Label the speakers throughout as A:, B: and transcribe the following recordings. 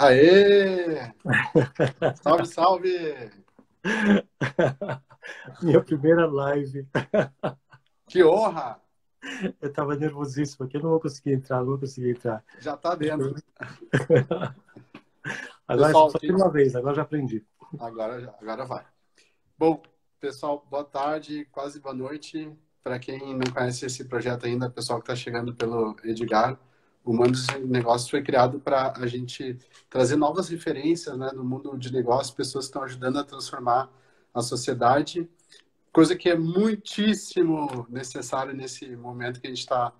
A: Aê! Salve, salve!
B: Minha primeira live.
A: Que honra!
B: Eu tava nervosíssimo porque eu não vou conseguir entrar, não vou conseguir entrar.
A: Já tá dentro.
B: agora pessoal, só tem uma vez, agora já aprendi.
A: Agora, agora vai. Bom, pessoal, boa tarde, quase boa noite. Para quem não conhece esse projeto ainda, pessoal que está chegando pelo Edgar, Humanos de Negócios foi criado para a gente trazer novas referências né, no mundo de negócios, pessoas que estão ajudando a transformar a sociedade, coisa que é muitíssimo necessário nesse momento que a gente está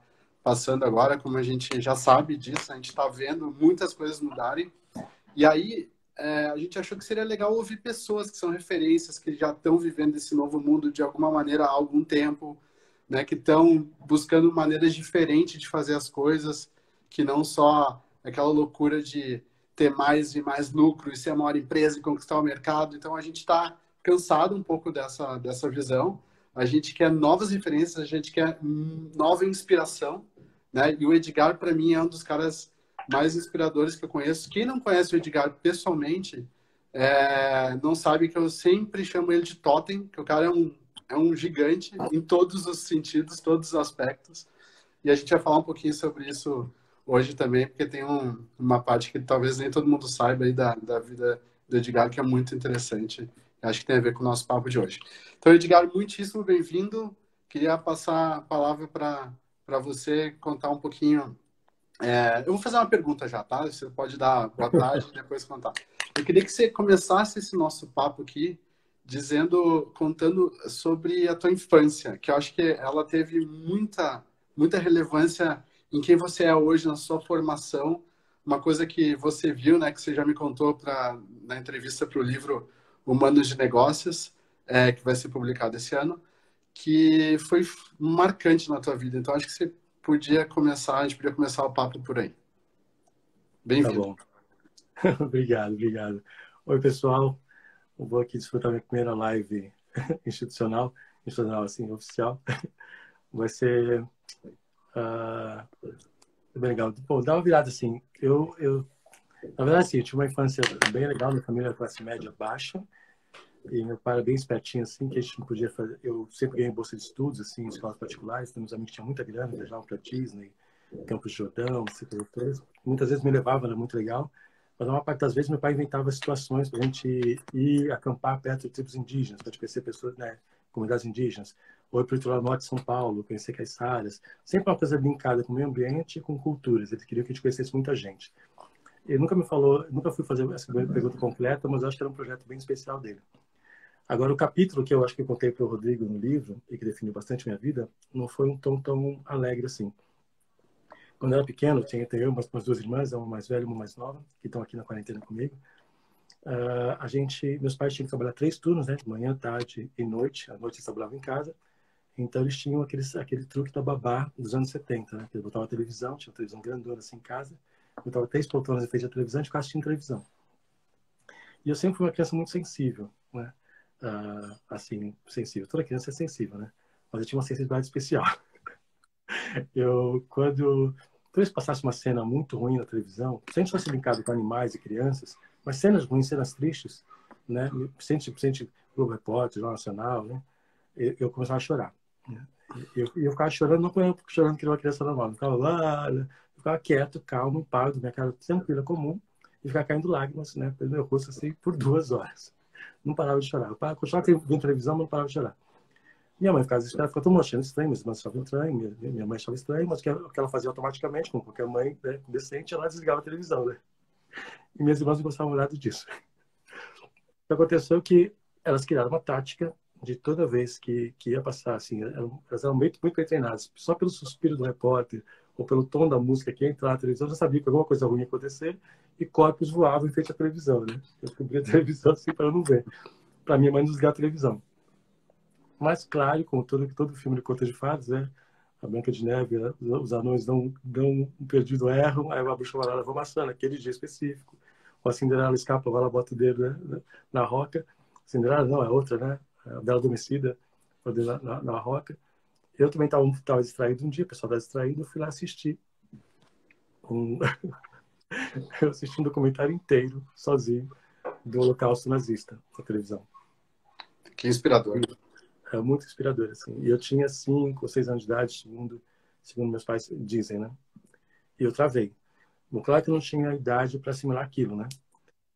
A: passando agora, como a gente já sabe disso, a gente está vendo muitas coisas mudarem. E aí é, a gente achou que seria legal ouvir pessoas que são referências, que já estão vivendo esse novo mundo de alguma maneira há algum tempo, né, que estão buscando maneiras diferentes de fazer as coisas, que não só aquela loucura de ter mais e mais lucro e ser a maior empresa e conquistar o mercado. Então a gente está cansado um pouco dessa, dessa visão. A gente quer novas referências, a gente quer nova inspiração. Né? E o Edgar, para mim, é um dos caras mais inspiradores que eu conheço. Quem não conhece o Edgar pessoalmente, é, não sabe que eu sempre chamo ele de Totem, que o cara é um, é um gigante em todos os sentidos, todos os aspectos. E a gente vai falar um pouquinho sobre isso hoje também, porque tem um, uma parte que talvez nem todo mundo saiba aí da, da vida do Edgar, que é muito interessante. Acho que tem a ver com o nosso papo de hoje. Então, Edgar, muitíssimo bem-vindo. Queria passar a palavra para você contar um pouquinho. É, eu vou fazer uma pergunta já, tá? Você pode dar boa tarde e depois contar. Eu queria que você começasse esse nosso papo aqui dizendo, contando sobre a tua infância, que eu acho que ela teve muita, muita relevância em quem você é hoje na sua formação, uma coisa que você viu, né, que você já me contou pra, na entrevista para o livro Humanos de Negócios, é, que vai ser publicado esse ano, que foi marcante na tua vida. Então, acho que você podia começar, a gente podia começar o papo por aí. Bem-vindo.
B: Tá obrigado, obrigado. Oi, pessoal. Eu vou aqui desfrutar minha primeira live institucional, institucional assim, oficial. Vai ser Bem legal. Bom, dá uma virada assim. Eu, eu, na verdade, assim, eu tive uma infância bem legal, minha família classe média baixa. E meu pai era bem espertinho, assim, que a gente não podia fazer. Eu sempre ganhei bolsa de estudos, assim, em escolas particulares. Temos amigos que tinham muita grana, viajavam para Disney, Campos de Jordão, coisa. Muitas vezes me levava, era muito legal. Mas uma parte das vezes meu pai inventava situações para a gente ir acampar perto de tribos indígenas, para conhecer pessoas, né, comunidades indígenas ou para o litoral norte de São Paulo, conhecer Caiçaras. Sempre uma coisa linkada com o meio ambiente e com culturas. Ele queria que a gente conhecesse muita gente. Ele nunca me falou, nunca fui fazer essa pergunta completa, mas acho que era um projeto bem especial dele. Agora, o capítulo que eu acho que eu contei para o Rodrigo no livro, e que definiu bastante minha vida, não foi um tom tão alegre assim. Quando eu era pequeno, tinha, eu umas, umas duas irmãs, uma mais velha e uma mais nova, que estão aqui na quarentena comigo. Uh, a gente, meus pais tinham que trabalhar três turnos, né? De manhã, tarde e noite. À noite eles trabalhavam em casa. Então eles tinham aquele, aquele truque da babá dos anos 70, né? Que ele botava a televisão, tinha uma televisão grandona assim em casa, botava três poltronas em frente à televisão e ficava assistindo televisão. E eu sempre fui uma criança muito sensível, né? Uh, assim, sensível. Toda criança é sensível, né? Mas eu tinha uma sensibilidade especial. eu, quando talvez passasse uma cena muito ruim na televisão, sempre fosse brincado com animais e crianças, mas cenas ruins, cenas tristes, né? Sempre, sempre Globo Repórter, Jornal Nacional, né? Eu, eu começava a chorar. Eu, eu ficava chorando, não porque chorando que era uma criança normal. Eu ficava lá, eu ficava quieto, calmo, pálido, minha cara tranquila, comum, e ficava caindo lágrimas, né, pelo meu rosto, assim, por duas horas. Não parava de chorar. Eu continuava vendo televisão, mas não parava de chorar. Minha mãe ficava desesperada, ficava todo mundo achando estranho, mas achavam estranho, minha, minha mãe achava estranho, mas o que, que ela fazia automaticamente, como qualquer mãe né, decente, ela desligava a televisão, né? E minhas irmãs não gostavam nada disso. O que aconteceu é que elas criaram uma tática de toda vez que, que ia passar, assim, elas eram muito, muito bem treinadas. Só pelo suspiro do repórter ou pelo tom da música que ia entrar na televisão, já sabia que alguma coisa ruim ia acontecer e corpos voavam em frente à televisão, né? Eu cobria a televisão assim para não ver. Para minha mãe desligar a televisão. Mas, claro, como todo, todo filme de conta de fadas, né? A Branca de Neve, os anões dão, dão um perdido erro, aí a bruxa malvada vai maçã naquele dia específico. Ou a Cinderela escapa, vai lá, bota o dedo né? na roca. Cinderela não, é outra, né? A Bela Adormecida, na, na, na Roca. Eu também estava distraído um dia, o pessoal estava distraído, eu fui lá assistir. Um... eu assisti um documentário inteiro, sozinho, do Holocausto nazista na televisão.
A: Que inspirador.
B: É muito inspirador, assim. E eu tinha cinco ou seis anos de idade, segundo, segundo meus pais dizem, né? E eu travei. Bom, claro que eu não tinha idade para assimilar aquilo, né?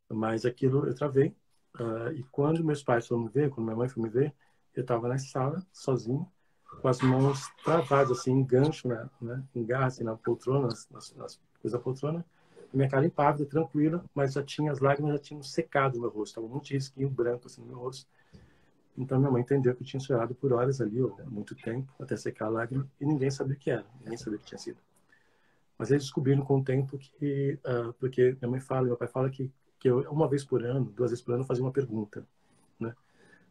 B: Mas aquilo eu travei. Uh, e quando meus pais foram me ver, quando minha mãe foi me ver, eu estava na sala, sozinho, com as mãos travadas, assim, em gancho, né? né? Em garra, assim, na poltrona, nas, nas coisas da poltrona. Minha cara impávida, tranquila, mas já tinha, as lágrimas já tinham secado no meu rosto. Tava monte de risquinho branco, assim, no meu rosto. Então minha mãe entendeu que eu tinha chorado por horas ali, ou muito tempo, até secar a lágrima, e ninguém sabia o que era, ninguém sabia o que tinha sido. Mas eles descobriram com o tempo que, uh, porque minha mãe fala, meu pai fala que, que eu, uma vez por ano, duas vezes por ano, fazia uma pergunta, né?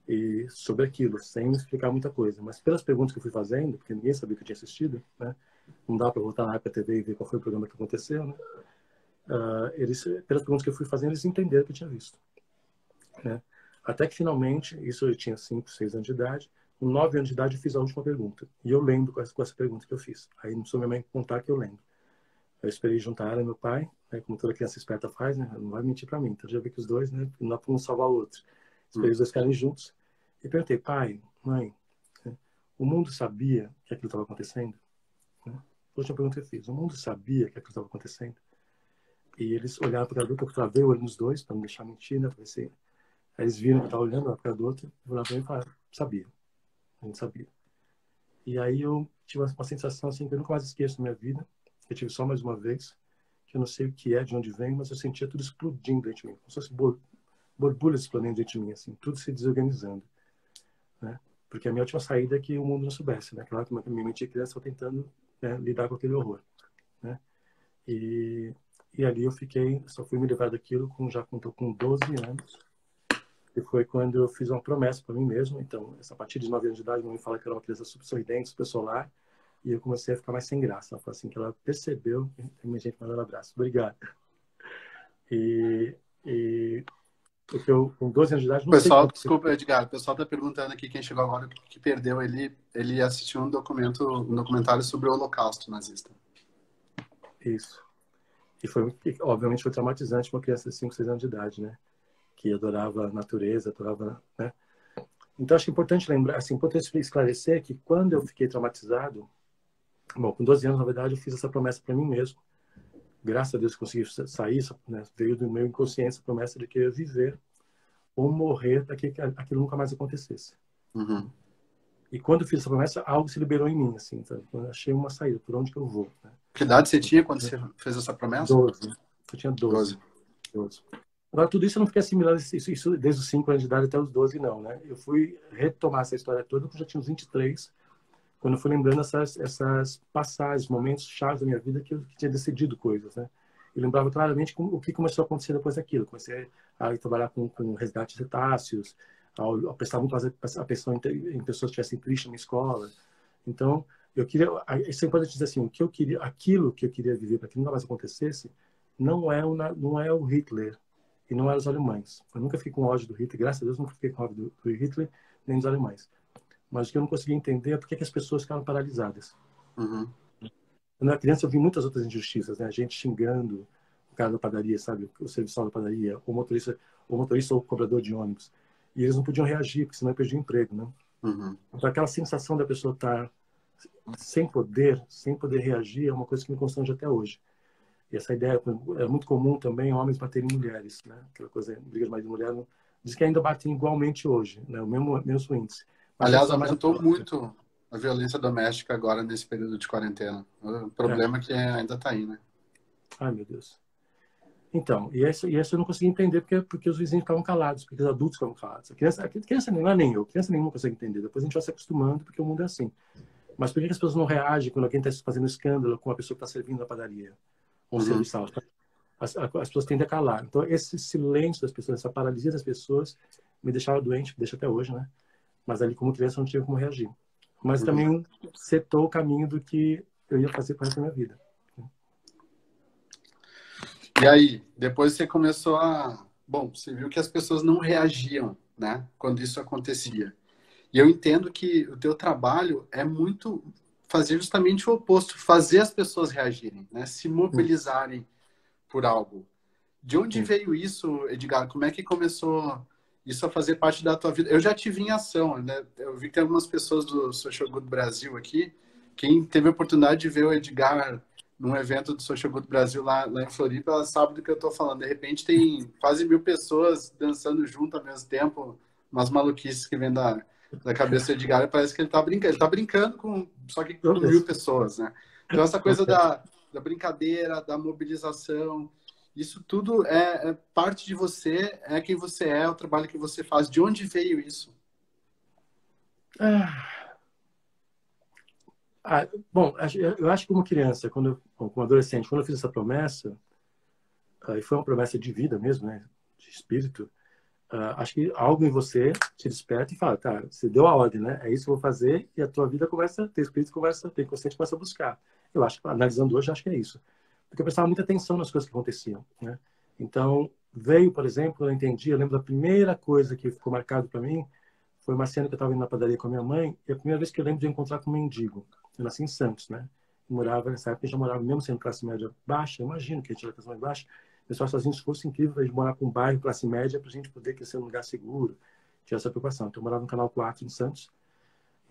B: E sobre aquilo, sem explicar muita coisa. Mas pelas perguntas que eu fui fazendo, porque ninguém sabia que eu tinha assistido, né? Não dá para voltar na TV e ver qual foi o programa que aconteceu, né? Uh, eles, pelas perguntas que eu fui fazendo, eles entenderam que eu tinha visto, né? Até que finalmente, isso eu tinha 5, 6 anos de idade, com 9 anos de idade eu fiz a última pergunta. E eu lembro com essa, com essa pergunta que eu fiz. Aí não sou minha mãe contar que eu lembro. Eu esperei juntar ela e meu pai, né, como toda criança esperta faz, né? Não vai mentir para mim. Então já vi que os dois, né? Não para um salvar o outro. Esperei hum. os dois ficarem juntos. E perguntei, pai, mãe, né, o mundo sabia que aquilo estava acontecendo? Né? A última pergunta que eu fiz. O mundo sabia que aquilo estava acontecendo? E eles olharam para o adulto, eu travei o olho nos dois, para não deixar mentir, né? Assim, Aí eles viram que eu estava olhando para a outra, olharam para mim e falaram, sabia. A gente sabia. E aí eu tive uma sensação assim que eu nunca mais esqueço na minha vida. Eu tive só mais uma vez, que eu não sei o que é, de onde vem, mas eu sentia tudo explodindo dentro de mim. Como se fosse borbulhas explodindo dentro de mim, assim, tudo se desorganizando. Né? Porque a minha última saída é que o mundo não soubesse, né? Claro que minha mente criança tentando né, lidar com aquele horror, né? E, e ali eu fiquei, só fui me levar daquilo com, já com, com 12 anos, e foi quando eu fiz uma promessa para mim mesmo. Então, essa partir de 9 anos de idade, minha mãe fala que era uma criança sorridente, super solar. E eu comecei a ficar mais sem graça. Ela falou assim que ela percebeu. Tem minha gente mandando um abraço. Obrigado. E, e porque eu, com 12 anos de idade, não
A: pessoal, desculpa, Edgar, o pessoal está perguntando aqui, quem chegou agora, que perdeu, ele, ele assistiu um documento, um documentário sobre o holocausto nazista.
B: Isso. E foi, obviamente, foi traumatizante para uma criança de 5, 6 anos de idade, né? que adorava a natureza, adorava, né? Então acho importante lembrar, assim, importante esclarecer que quando eu fiquei traumatizado, bom, com 12 anos na verdade eu fiz essa promessa para mim mesmo. Graças a Deus consegui sair, né? veio do meu inconsciente a promessa de que eu ia viver ou morrer para que aquilo nunca mais acontecesse.
A: Uhum.
B: E quando eu fiz essa promessa, algo se liberou em mim, assim, então, eu achei uma saída, por onde que eu vou. Né?
A: Que idade você tinha quando você fez essa promessa?
B: 12. Eu tinha 12. 12. 12. Agora, tudo isso eu não fiquei assimilando isso, isso desde os 5 anos de idade até os 12, não, né? Eu fui retomar essa história toda quando já tinha uns 23, quando eu fui lembrando essas, essas passagens, momentos chaves da minha vida que eu tinha decidido coisas, né? Eu lembrava claramente o que começou a acontecer depois daquilo. Comecei a trabalhar com, com resgates cetáceos, a, a prestar muito atenção em, em pessoas que estivessem tristes na escola. Então, eu queria, isso é importante dizer assim, o que eu queria, aquilo que eu queria viver para que nunca mais acontecesse, não é, uma, não é o Hitler, e não eram os alemães. Eu nunca fiquei com ódio do Hitler, graças a Deus nunca fiquei com ódio do, Hitler nem dos alemães. Mas o que eu não conseguia entender é por que, as pessoas ficaram paralisadas.
A: Uhum.
B: Quando eu era criança, eu vi muitas outras injustiças, né? A gente xingando o cara da padaria, sabe? O serviçal da padaria, o motorista, o motorista ou o cobrador de ônibus. E eles não podiam reagir, porque senão perdiam o emprego, né?
A: Uhum.
B: Então, aquela sensação da pessoa estar sem poder, sem poder reagir, é uma coisa que me constrange até hoje. E essa ideia é muito comum também homens baterem mulheres, né? Aquela coisa, briga de marido e mulher, diz que ainda batem igualmente hoje, né? O mesmo, mesmo índice.
A: Aliás, aumentou muito a violência doméstica agora nesse período de quarentena. O problema é, é que ainda está aí, né?
B: Ai, meu Deus. Então, e essa, e essa eu não consegui entender porque, porque os vizinhos ficavam calados, porque os adultos ficavam calados. A criança, a criança não é nem eu, criança nenhuma consegue entender. Depois a gente vai se acostumando, porque o mundo é assim. Mas por que as pessoas não reagem quando alguém está fazendo escândalo com a pessoa que está servindo na padaria? ou uhum. serviçal. As, as, pessoas tendem a calar. Então, esse silêncio das pessoas, essa paralisia das pessoas, me deixava doente, me deixa até hoje, né? Mas ali, como criança, eu não tinha como reagir. Mas uhum. também setou o caminho do que eu ia fazer para a minha vida.
A: E aí, depois você começou a. Bom, você viu que as pessoas não reagiam, né? Quando isso acontecia. E eu entendo que o teu trabalho é muito fazer justamente o oposto, fazer as pessoas reagirem, né? se mobilizarem por algo. De onde Sim. veio isso, Edgar? Como é que começou isso a fazer parte da tua vida? Eu já tive em ação, né? Eu vi que tem algumas pessoas do Social Good Brasil aqui. Quem teve a oportunidade de ver o Edgar num evento do Social Good Brasil lá, lá em Floripa, ela sabe do que eu estou falando. De repente tem quase mil pessoas dançando junto ao mesmo tempo, umas maluquices que vêm da, da cabeça do Edgar e parece que ele está brincando. Ele está brincando com só que com mil pessoas, né? Então essa coisa da, da brincadeira, da mobilização, isso tudo é, é, parte de você, é quem você é, o trabalho que você faz. De onde veio isso?
B: Ah. Ah, bom, eu acho que como criança, quando como adolescente, quando eu fiz essa promessa, ah, e foi uma promessa de vida mesmo, né, de espírito, ah, acho que algo em você te desperta e fala, tá, você deu a ordem, né? É isso que eu vou fazer e a tua vida começa, teu espírito começa, teu consciente começa a buscar. Eu acho, analisando hoje, acho que é isso porque eu prestava muita atenção nas coisas que aconteciam. Né? Então, veio, por exemplo, eu entendi, eu lembro da primeira coisa que ficou marcado para mim, foi uma cena que eu estava indo na padaria com a minha mãe, e a primeira vez que eu lembro de encontrar com um mendigo. Eu nasci em Santos, né? Eu morava, nessa época, eu já morava mesmo sendo classe média baixa, eu imagino que a gente era classe média baixa, pessoal sozinho, se fosse incrível gente morar com um bairro classe média para a gente poder crescer num lugar seguro, tinha essa preocupação. Então, eu morava no Canal 4, em Santos,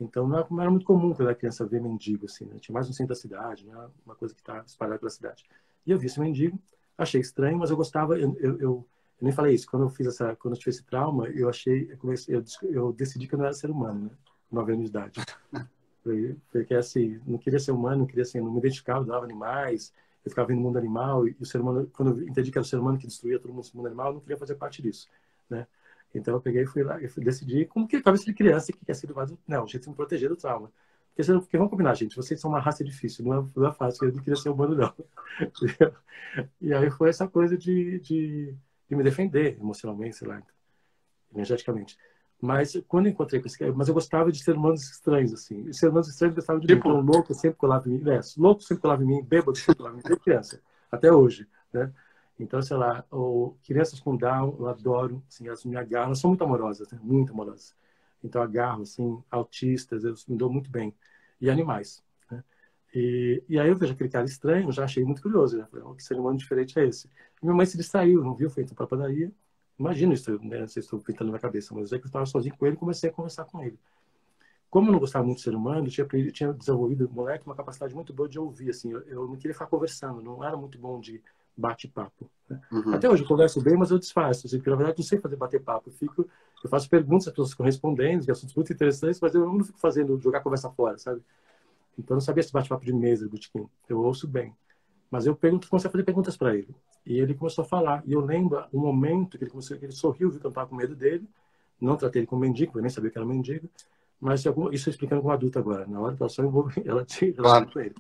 B: então não era, muito comum pela criança ver mendigo assim, né? Tinha mais no centro da cidade, né? Uma coisa que está espalhada pela cidade. E eu vi esse mendigo, achei estranho, mas eu gostava. Eu, eu, eu, eu nem falei isso. Quando eu fiz essa, quando eu tive esse trauma, eu achei, eu, comecei, eu, eu decidi que eu não era ser humano, né? Nove anos de idade. Foi, foi que assim, não queria ser humano, não queria assim, não me identificava, dava animais, eu ficava vendo o mundo animal e, e o ser humano, quando eu entendi que era o ser humano que destruía todo mundo, o mundo animal, eu não queria fazer parte disso, né? Então eu peguei e fui lá, fui, decidi, como que cabeça de criança que quer ser mais, não, a gente tem que proteger do trauma. Porque, porque vamos combinar, gente, vocês são uma raça difícil, não é, não é fácil, eu não queria ser humano, não. e aí foi essa coisa de, de, de, me defender emocionalmente, sei lá, energeticamente. Mas quando eu encontrei com esse cara, mas eu gostava de ser humanos estranhos, assim. E ser humanos estranhos gostava de tipo... mim. Então, louco sempre colava em mim. É, louco sempre colava em mim, bêbado sempre colava em mim, desde criança, até hoje, né? Então, sei lá, ou crianças com Down, eu adoro, assim, elas me agarram, elas são muito amorosas, né? muito amorosas. Então, agarro, assim, autistas, eu me dou muito bem. E animais, né? E, e aí eu vejo aquele cara estranho, já achei muito curioso, né? Falei, oh, que ser humano diferente é esse? E minha mãe se distraiu, não viu, foi então para padaria. Imagina isso, né? Não sei se estou pintando na cabeça, mas é que eu estava sozinho com ele e comecei a conversar com ele. Como eu não gostava muito do ser humano, eu tinha, eu tinha desenvolvido, moleque, uma capacidade muito boa de ouvir, assim. Eu, eu não queria ficar conversando, não era muito bom de bate-papo. Né? Uhum. Até hoje eu converso bem, mas eu disfarço, assim, porque na verdade eu não sei fazer bater-papo. Eu, fico, eu faço perguntas, as pessoas ficam respondendo, que assuntos muito interessantes, mas eu não fico fazendo, jogar conversa fora, sabe? Então eu não sabia se bate-papo de mesa, botequim. Eu ouço bem. Mas eu pergunto, comecei a fazer perguntas para ele. E ele começou a falar. E eu lembro um momento que ele começou, que ele sorriu, viu que eu estava com medo dele. Não tratei ele como mendigo, eu nem sabia que era mendigo. Mas isso explicando como adulto agora. Na hora que ela só envolve, ela tinha claro. com ele.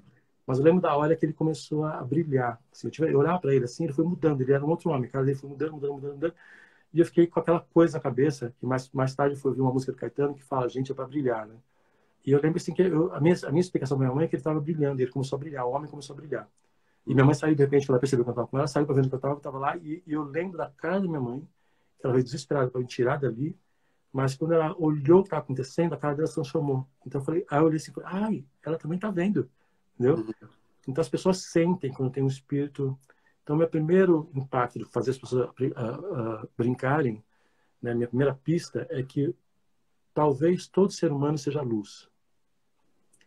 B: Mas eu lembro da hora que ele começou a brilhar. Assim, eu, tive, eu olhava para ele assim, ele foi mudando, ele era um outro homem, cara, ele foi mudando, mudando, mudando, mudando. E eu fiquei com aquela coisa na cabeça, que mais, mais tarde foi ouvir uma música do Caetano que fala, gente, é para brilhar, né? E eu lembro assim que eu, a, minha, a minha explicação para minha mãe é que ele estava brilhando, ele começou a brilhar, o homem começou a brilhar. E minha mãe saiu, de repente, ela percebeu que eu estava com ela, saiu para ver que eu estava, eu estava lá, e, e, eu lembro da cara da minha mãe, que ela veio desesperada para me tirar dali, mas quando ela olhou o que estava acontecendo, a cara dela se transformou. Então eu falei, aí eu olhei assim, ai, ela também está vendo, entendeu? Uhum. Então as pessoas sentem quando tem um espírito. Então meu primeiro impacto de fazer as pessoas uh, uh, brincarem, né, minha primeira pista é que talvez todo ser humano seja luz.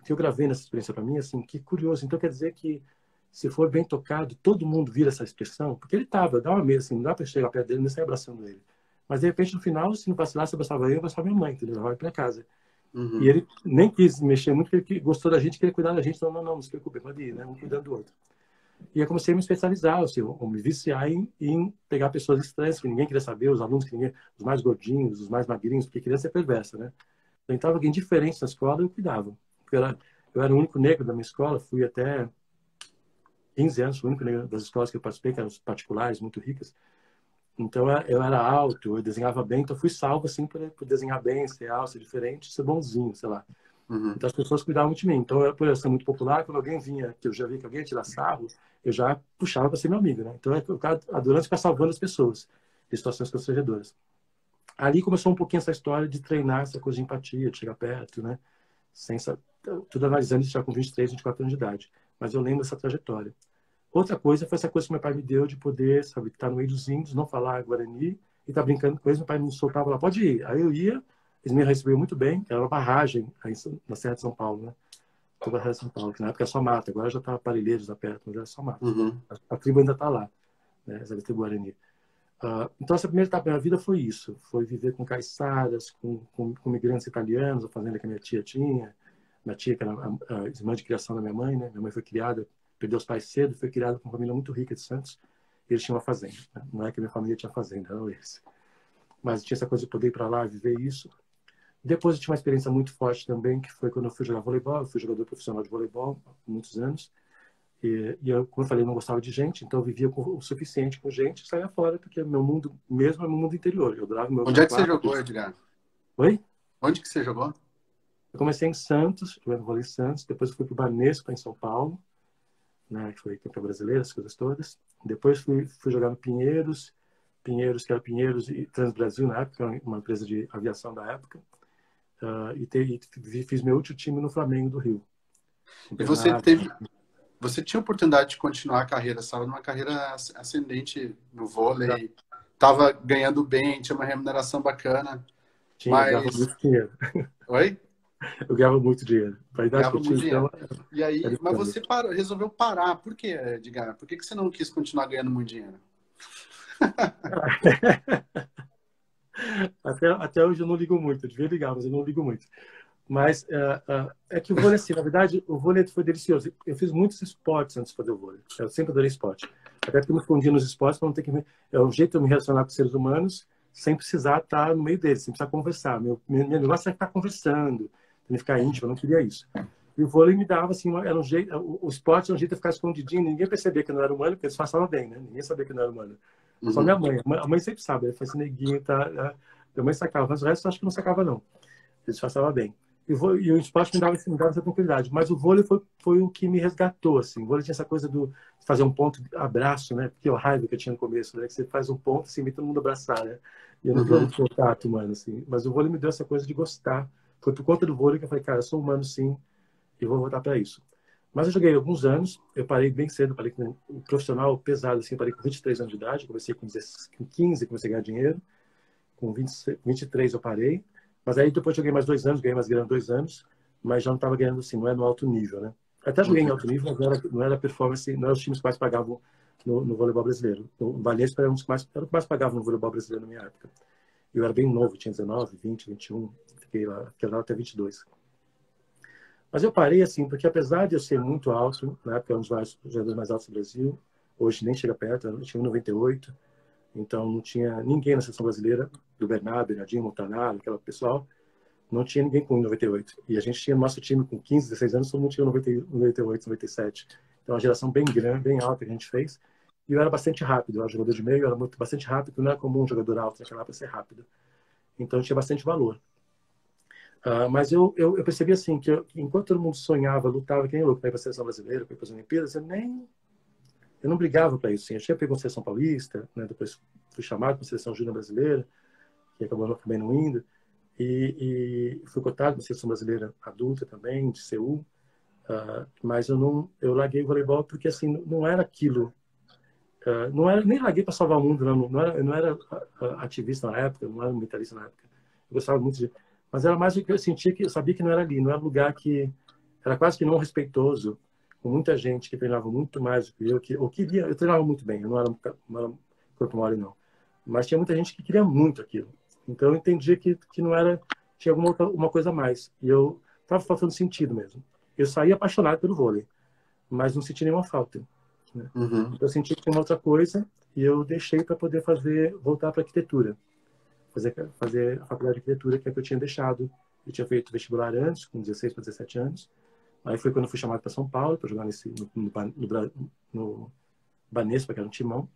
B: Que eu gravei nessa experiência para mim, assim, que curioso. Então quer dizer que se for bem tocado, todo mundo vira essa expressão, porque ele estava, dá uma mesa, assim, não dá para chegar perto dele, nem sair abraçando ele. Mas de repente no final, se não vacilar, se abraçava eu, abraçava minha mãe, entendeu? Vai para casa. Uhum. E ele nem quis mexer muito, porque ele gostou da gente, queria cuidar da gente. Então, não, não, não se preocupe, pode ir, né? Um cuidando do outro. E eu comecei a me especializar, assim, ou me viciar em, em, pegar pessoas estranhas que ninguém queria saber, os alunos que ninguém, os mais gordinhos, os mais magrinhos, porque criança é perversa, né? Então, estava alguém diferente na escola, eu cuidava. Porque eu era, eu era o único negro da minha escola, fui até 15 anos, o único negro das escolas que eu participei, que eram particulares, muito ricas. Então eu era alto, eu desenhava bem, então fui salvo assim por, por desenhar bem, ser alto, ser diferente, ser bonzinho, sei lá. Uhum. Então as pessoas cuidavam muito de mim. Então eu, por eu ser muito popular, quando alguém vinha, que eu já vi que alguém ia tirar sarro, eu já puxava para ser meu amigo, né? Então eu ficava adorando ficar salvando as pessoas de situações constrangedoras. Ali começou um pouquinho essa história de treinar essa coisa de empatia, de chegar perto, né? Sem, tudo analisando isso já com 23, 24 anos de idade. Mas eu lembro dessa trajetória. Outra coisa foi essa coisa que meu pai me deu de poder, sabe, estar no meio dos índios, não falar guarani e estar tá brincando com eles. Meu pai me soltava lá, pode ir. Aí eu ia, eles me receberam muito bem, era uma barragem aí na Serra de São Paulo, né? Toda a Serra de São Paulo, que na época era só mata, agora já está Parelheiros lá perto, mas era só mata. Uhum. A, a, tribo ainda está lá, né? Essa tribo Guarani. Uh, então, essa primeira etapa da minha vida foi isso. Foi viver com caiçaras, com, com, com migrantes italianos, a fazenda que a minha tia tinha. Minha tia, que era a, a irmã de criação da minha mãe, né? Minha mãe foi criada, perdeu os pais cedo, foi criada com uma família muito rica de Santos. E eles tinham uma fazenda. Né? Não é que minha família tinha fazenda, eram eles. Mas tinha essa coisa de poder ir para lá, viver isso. Depois eu tinha uma experiência muito forte também, que foi quando eu fui jogar voleibol. Eu fui jogador profissional de voleibol há muitos anos. E, e eu, como eu falei, não gostava de gente, então eu vivia com, o suficiente com gente e saía fora, porque meu mundo mesmo é meu mundo interior. Eu adorava meu
A: Onde é que você jogou, Edgar?
B: Oi?
A: Onde que você jogou?
B: Eu comecei em Santos, jogando vôlei em Santos, depois fui para o Banespa, em São Paulo, né, que foi campeão brasileiro, as coisas todas. Depois fui, fui jogar no Pinheiros, Pinheiros, que era Pinheiros e Transbrasil na época, uma empresa de aviação da época. Uh, e, te, e, fiz meu último time no Flamengo do Rio.
A: E você teve, você tinha oportunidade de continuar a carreira, estava numa carreira ascendente no vôlei, estava ganhando bem, tinha uma remuneração bacana.
B: Tinha, mas... muito dinheiro.
A: Oi?
B: Eu ganhava muito dinheiro.
A: idade que eu tinha, então, E aí, mas você parou, resolveu parar. Por quê, Edgar? Por que, que você não quis continuar ganhando muito dinheiro?
B: até, até hoje eu não ligo muito. Eu devia ligar, mas eu não ligo muito. Mas uh, uh, é que o vôlei, assim, na verdade, o vôlei foi delicioso. Eu fiz muitos esportes antes de fazer o vôlei. Eu sempre adorei esporte. Até porque eu me escondia nos esportes para não ter que... Me... É o jeito de eu me relacionar com seres humanos sem precisar estar no meio deles, sem precisar conversar. Meu, meu, meu negócio é ficar conversando, tem ficar íntimo, eu não queria isso. E o vôlei me dava, assim, era um jeito... O, esporte era um jeito de ficar escondidinho, ninguém percebia que eu não era humano, porque eles passavam bem, né? Ninguém sabia que eu não era humano. Uhum. Só minha mãe. A mãe sempre sabe, ela foi esse neguinho, tá? Minha mãe sacava, mas o resto eu acho que não sacava, não. Eles passavam bem. E, o, e o esporte me dava, me dava essa tranquilidade. Mas o vôlei foi, foi o que me resgatou, assim. O vôlei tinha essa coisa do fazer um ponto, abraço, né? Porque o raiva que eu tinha no começo, né? Que você faz um ponto, assim, e todo mundo abraçar, né? E eu não uhum. muito contato, mano, assim. Mas o vôlei me deu essa coisa de gostar. Foi por conta do vôlei que eu falei, cara, eu sou humano, sim, e vou voltar para isso. Mas eu joguei alguns anos, eu parei bem cedo, parei com um profissional pesado, assim, parei com 23 anos de idade, comecei com, 15, comecei a ganhar dinheiro. Com 20, 23 eu parei, mas aí depois joguei mais dois anos, ganhei mais grana dois anos, mas já não estava ganhando assim, não é no alto nível, né? Até joguei em alto nível, mas não era, não era performance, não eram os times que mais pagavam no, no voleibol brasileiro. O Valência era um dos que mais, era o que mais pagavam no voleibol brasileiro na minha época. Eu era bem novo, tinha 19, 20, 21, fiquei lá até 22. Mas eu parei assim, porque apesar de eu ser muito alto, na época era um dos jogadores mais altos do Brasil, hoje nem chega perto, eu tinha 98, então não tinha ninguém na seleção brasileira, do Bernardo, Bernardinho, Montanaro, aquela pessoal, não tinha ninguém com 98. E a gente tinha nosso time com 15, 16 anos, todo mundo tinha 98, 97. Então uma geração bem grande, bem alta que a gente fez. E eu era bastante rápido, eu era jogador de meio, eu era muito, bastante rápido, não é comum um jogador alto naquela época ser rápido. Então tinha bastante valor. Uh, mas eu, eu, eu, percebi assim, que, eu, enquanto todo mundo sonhava, lutava, quem louco para ir para a seleção brasileira, para ir para as Olimpíadas, eu nem eu não brigava para isso. Sim. Eu tinha pego a seleção paulista, né? depois fui chamado para a seleção júnior brasileira, que acabou também não indo, e, e fui cotado para a seleção brasileira adulta também, de Seul, uh, mas eu não, eu larguei o voleibol porque assim não era aquilo, uh, não era nem larguei para salvar o mundo, não, não era, eu não era ativista na época, não era militarista na época, eu gostava muito de, mas era mais o que eu sentia que eu sabia que não era ali, não era lugar que era quase que não respeitoso com muita gente que treinava muito mais do que eu, que eu queria, eu treinava muito bem, eu não era, não era corpo mole não, mas tinha muita gente que queria muito aquilo. Então eu entendia que, que não era, tinha alguma outra, uma coisa a mais. E eu estava faltando sentido mesmo. Eu saí apaixonado pelo vôlei, mas não senti nenhuma falta. Né? Uhum. Eu senti que tinha uma outra coisa e eu deixei para poder fazer, voltar para arquitetura. Fazer, fazer a faculdade de arquitetura, que é que eu tinha deixado. Eu tinha feito vestibular antes, com 16 para 17 anos. Aí foi quando eu fui chamado para São Paulo para jogar nesse, no, no, no, Banespa, que era um timão.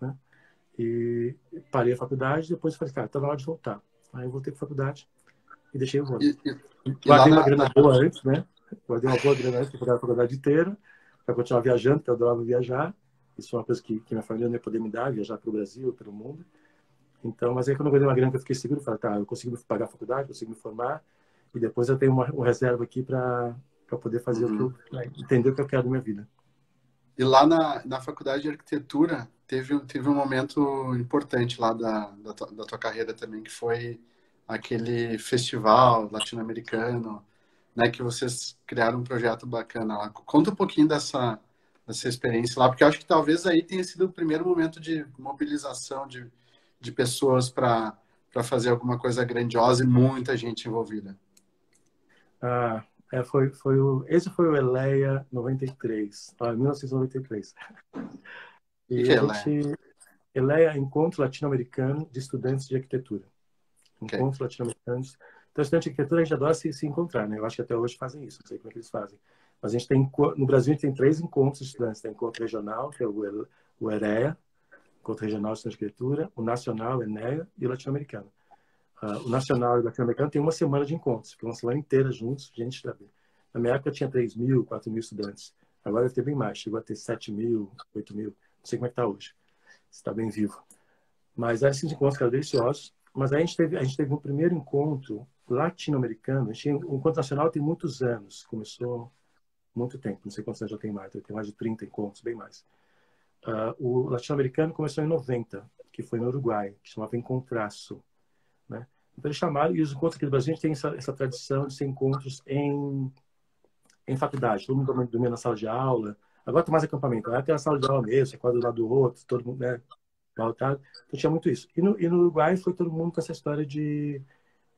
B: Né? E parei a faculdade, depois falei, cara, tá na hora de voltar. Aí eu voltei para a faculdade e deixei o vôlei. Guardei uma grana boa antes, né? Guardei uma boa grana antes para a faculdade inteira, para continuar viajando, porque eu adorava viajar. Isso foi uma coisa que, que minha família não ia poder me dar, viajar pelo Brasil, pelo mundo. Então, mas aí quando eu guardei uma grana, eu fiquei seguro, falei, tá, eu consigo pagar a faculdade, consigo me formar, e depois eu tenho uma, uma reserva aqui para para poder fazer uhum. o que eu, uhum. entender o que eu quero da minha vida.
A: E lá na, na faculdade de arquitetura teve, teve um momento importante lá da, da, tua, da tua carreira também, que foi aquele festival latino-americano, né, que vocês criaram um projeto bacana lá. Conta um pouquinho dessa, dessa experiência lá, porque eu acho que talvez aí tenha sido o primeiro momento de mobilização de, de pessoas para fazer alguma coisa grandiosa e muita gente envolvida.
B: Ah, é, foi, foi o, esse foi o Eleia 93, ah, 1993. E que a é gente, Eleia Encontro Latino-Americano de Estudantes de Arquitetura. Encontro okay. Latino-Americanos. Então, estudantes de arquitetura, a gente adora se, se encontrar, né? Eu acho que até hoje fazem isso, não sei como é que eles fazem. Mas a gente tem, no Brasil, a gente tem três encontros de estudantes. Tem encontro regional, que é o, o EREA, encontro regional de arquitetura, o nacional, ENEA, e o latino-americano. Uh, o nacional e o latino-americano tem uma semana de encontros, fica uma semana inteira juntos, gente da Na minha época tinha 3 mil, 4 mil estudantes. Agora deve ter bem mais, chegou a ter 7 mil, 8 mil. Não sei como é que está hoje, se está bem vivo. Mas esses encontros ficaram deliciosos. Mas a gente teve, a gente teve um primeiro encontro latino-americano. O encontro nacional tem muitos anos, começou muito tempo, não sei quantos anos já tem mais, tem mais de 30 encontros, bem mais. Uh, o latino-americano começou em 90, que foi no Uruguai, que chamava Encontraço. Né? Então eles chamaram, e os encontros aqui do Brasil, a gente tem essa, essa tradição de ser encontros em, em faculdade, todo mundo dormia na sala de aula. Agora tem mais acampamento, lá tem a sala de aula mesmo, é quadro do lado do outro, todo mundo, né? Então tinha muito isso. E no, e no Uruguai foi todo mundo com essa história de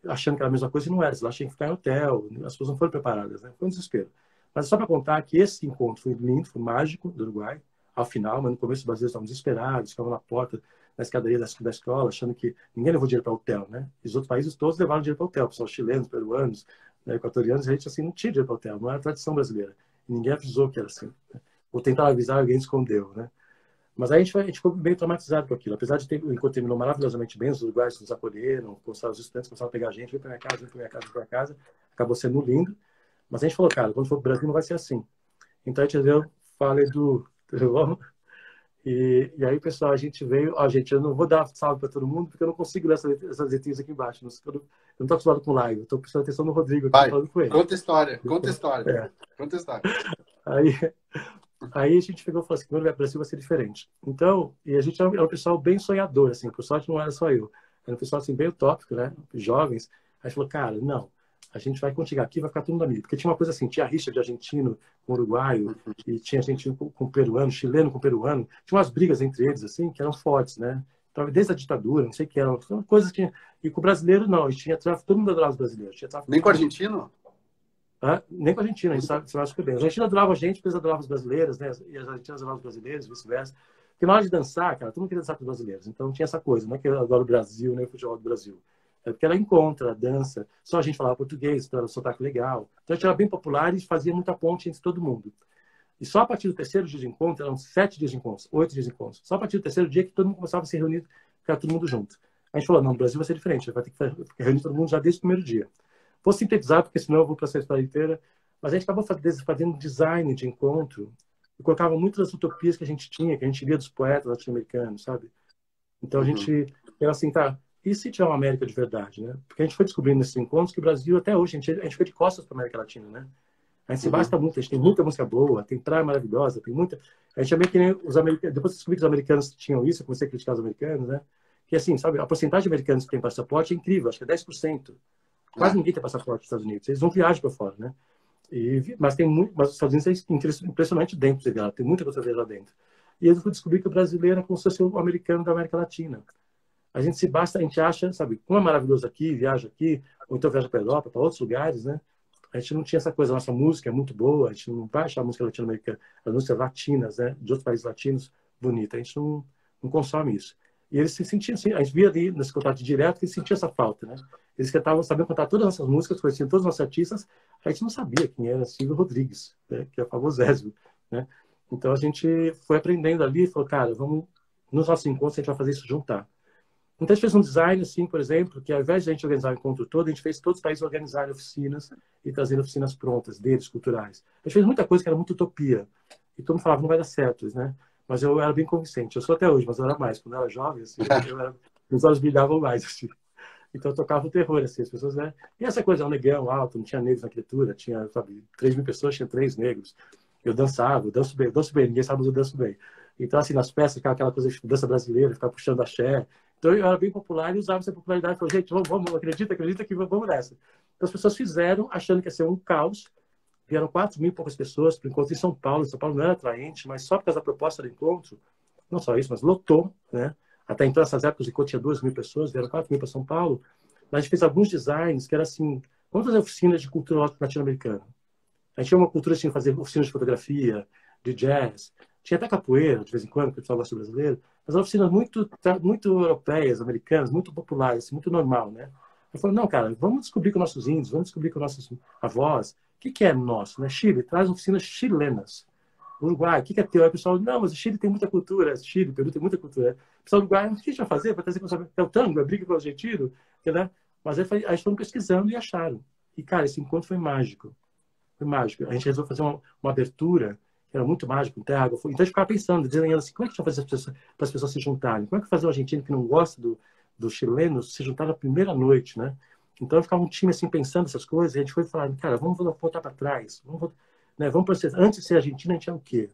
B: achando que era a mesma coisa e não era. Eles tinham que ficar em hotel, as pessoas não foram preparadas, né? Foi um desespero. Mas só para contar que esse encontro foi lindo, foi mágico do Uruguai. Ao final, mas no começo os brasileiros estavam desesperados, ficavam na porta, na escadaria da, da escola, achando que ninguém levou dinheiro para hotel, né? E os outros países todos levaram dinheiro para hotel, pessoal chilenos, peruanos, né, equatorianos, a gente assim não tinha dinheiro para hotel, não era tradição brasileira. Ninguém avisou que era assim. Né? Ou tentaram avisar, alguém escondeu, né? Mas aí a gente, foi, a gente ficou bem traumatizado com aquilo. Apesar de ter, o encontro terminou maravilhosamente bem, os uruguaios nos acolheram, os estudantes começaram a pegar a gente, vem para minha casa, vem para minha casa, vem para casa. Acabou sendo lindo. Mas a gente falou, cara, quando for para o Brasil não vai ser assim. Então a gente deu, falei do, e, e aí, pessoal, a gente veio. Ó, gente, eu não vou dar salve para todo mundo, porque eu não consigo ler essas, essas letrinhas aqui embaixo. Eu não estou acostumado com live, estou prestando atenção no Rodrigo aqui
A: Vai, falando com ele. Conta história, conta história. É. Conta história.
B: Aí, aí a gente pegou e falou assim: quando vai Brasil vai ser diferente. Então, e a gente é um, é um pessoal bem sonhador, assim, por sorte não era só eu. Era um pessoal assim, bem utópico, né? Jovens. Aí a gente falou, cara, não a gente vai quando chegar aqui vai ficar todo mundo amigo. Porque tinha uma coisa assim, tinha rixa de argentino com uruguaio, e tinha argentino com, com peruano, chileno com peruano. Tinha umas brigas entre eles, assim, que eram fortes, né? Então, desde a ditadura, não sei o que eram. Coisas que... E com o brasileiro, não. E tinha tráfico, todo mundo adorava os brasileiros. Tinha
A: Nem com o argentino?
B: Ah, nem com a Argentina, a gente sabe, sabe super bem. A Argentina adorava a gente, porque eles adoravam os brasileiros, né? E as argentinas adoravam os brasileiros, vice-versa. Porque na hora de dançar, cara, todo mundo queria dançar com os brasileiros. Então tinha essa coisa, não é que eu adoro o Brasil, nem o futebol do Brasil. É porque ela encontra, dança. Só a gente falava português, então era um sotaque legal. Então a gente era bem popular e fazia muita ponte entre todo mundo. E só a partir do terceiro dia de encontro, eram sete dias de encontro, oito dias de encontro. Só a partir do terceiro dia que todo mundo começava a se reunir, ficar todo mundo junto. A gente falou, não, no Brasil vai ser diferente, vai ter que reunir todo mundo já desde o primeiro dia. Vou sintetizar, porque senão eu vou para essa história inteira. Mas a gente acabou fazendo design de encontro e colocava muitas das utopias que a gente tinha, que a gente via dos poetas latino-americanos, sabe? Então a uhum. gente era assim, tá, e se tiver uma América de verdade, né? Porque a gente foi descobrindo nesses encontros que o Brasil, até hoje, a gente, a gente foi de costas para a América Latina, né? A gente se uhum. basta muito, a gente tem muita música boa, tem praia maravilhosa, tem muita. A gente é meio que nem os americanos. Depois que descobri que os americanos tinham isso, eu comecei a criticar os americanos, né? Que assim, sabe, a porcentagem de americanos que tem passaporte é incrível, acho que é 10%. Quase ah. ninguém tem passaporte nos Estados Unidos. Eles não viajam para fora, né? E, mas tem muito, mas os Estados Unidos é impressionante dentro dele, tem muita coisa a ver lá dentro. E eu fui descobrir que o brasileiro é como se fosse o americano da América Latina. A gente se basta, a gente acha, sabe, como é maravilhoso aqui, viaja aqui, ou então viaja para a Europa, para outros lugares, né? A gente não tinha essa coisa, a nossa música é muito boa, a gente não vai achar a música latino-americana, as músicas latinas, né, de outros países latinos, bonita. A gente não, não consome isso. E eles se sentiam assim, a gente via ali nesse contato direto que eles sentiam essa falta, né? Eles que estavam sabendo cantar todas as nossas músicas, conheciam todos os nossos artistas, a gente não sabia quem era Silvio Rodrigues, né? que é famosésimo, né? Então a gente foi aprendendo ali e falou, cara, vamos, nos nossos encontros a gente vai fazer isso juntar. Então, a gente fez um design, assim, por exemplo, que ao invés de a gente organizar o encontro todo, a gente fez todos os países organizarem oficinas e trazendo oficinas prontas deles, culturais. A gente fez muita coisa que era muito utopia. E todo mundo falava, não vai dar certo, né? Mas eu era bem convincente. Eu sou até hoje, mas eu era mais. Quando eu era jovem, assim, eu era... meus olhos brilhavam mais, assim. Então eu tocava o terror, assim, as pessoas, né? E essa coisa, um negão alto, não tinha negros na arquitetura, tinha, sabe, 3 mil pessoas, tinha três negros. Eu dançava, eu danço bem, eu danço bem, ninguém sabe, mas eu danço bem. Então, assim, nas festas, ficava aquela coisa de dança brasileira, ficar puxando axé. Então, eu era bem popular e usava essa popularidade. Falei, gente, vamos, vamos, acredita, acredita que vamos nessa. Então, as pessoas fizeram, achando que ia ser um caos. Vieram 4 mil e poucas pessoas para o encontro em São Paulo. São Paulo não era atraente, mas só por causa da proposta do encontro, não só isso, mas lotou, né? Até então, essas épocas de tinha 2 mil pessoas, vieram 4 mil para São Paulo. Mas a gente fez alguns designs que era assim, vamos fazer oficinas de cultura latino-americana. A gente tinha uma cultura assim, fazer oficinas de fotografia, de jazz. Tinha até capoeira, de vez em quando, que o pessoal gosta brasileiro. Mas oficinas muito, muito europeias, americanas, muito populares, muito normal, né? Eu falei, não, cara, vamos descobrir com nossos índios, vamos descobrir com nossos avós. O que, que é nosso, né? Chile, traz oficinas chilenas. Uruguai, o que, que é teu? Aí o pessoal, não, mas o Chile tem muita cultura. Chile, Peru tem muita cultura. O pessoal do Uruguai, o que a gente vai fazer para trazer É o tango, é briga com o argentino, né? Mas aí, aí estão pesquisando e acharam. E, cara, esse encontro foi mágico. Foi mágico. A gente resolveu fazer uma, uma abertura, era muito mágico, fogo. Então a gente ficava pensando, desenhando assim, como é que a gente vai fazer para as pessoas se juntarem? Como é que fazer um argentino que não gosta do, do chileno se juntar na primeira noite, né? Então eu ficava um time assim pensando essas coisas, e a gente foi falar, cara, vamos voltar para trás, vamos, voltar, né? vamos processar. Antes de ser argentino, a gente é o quê?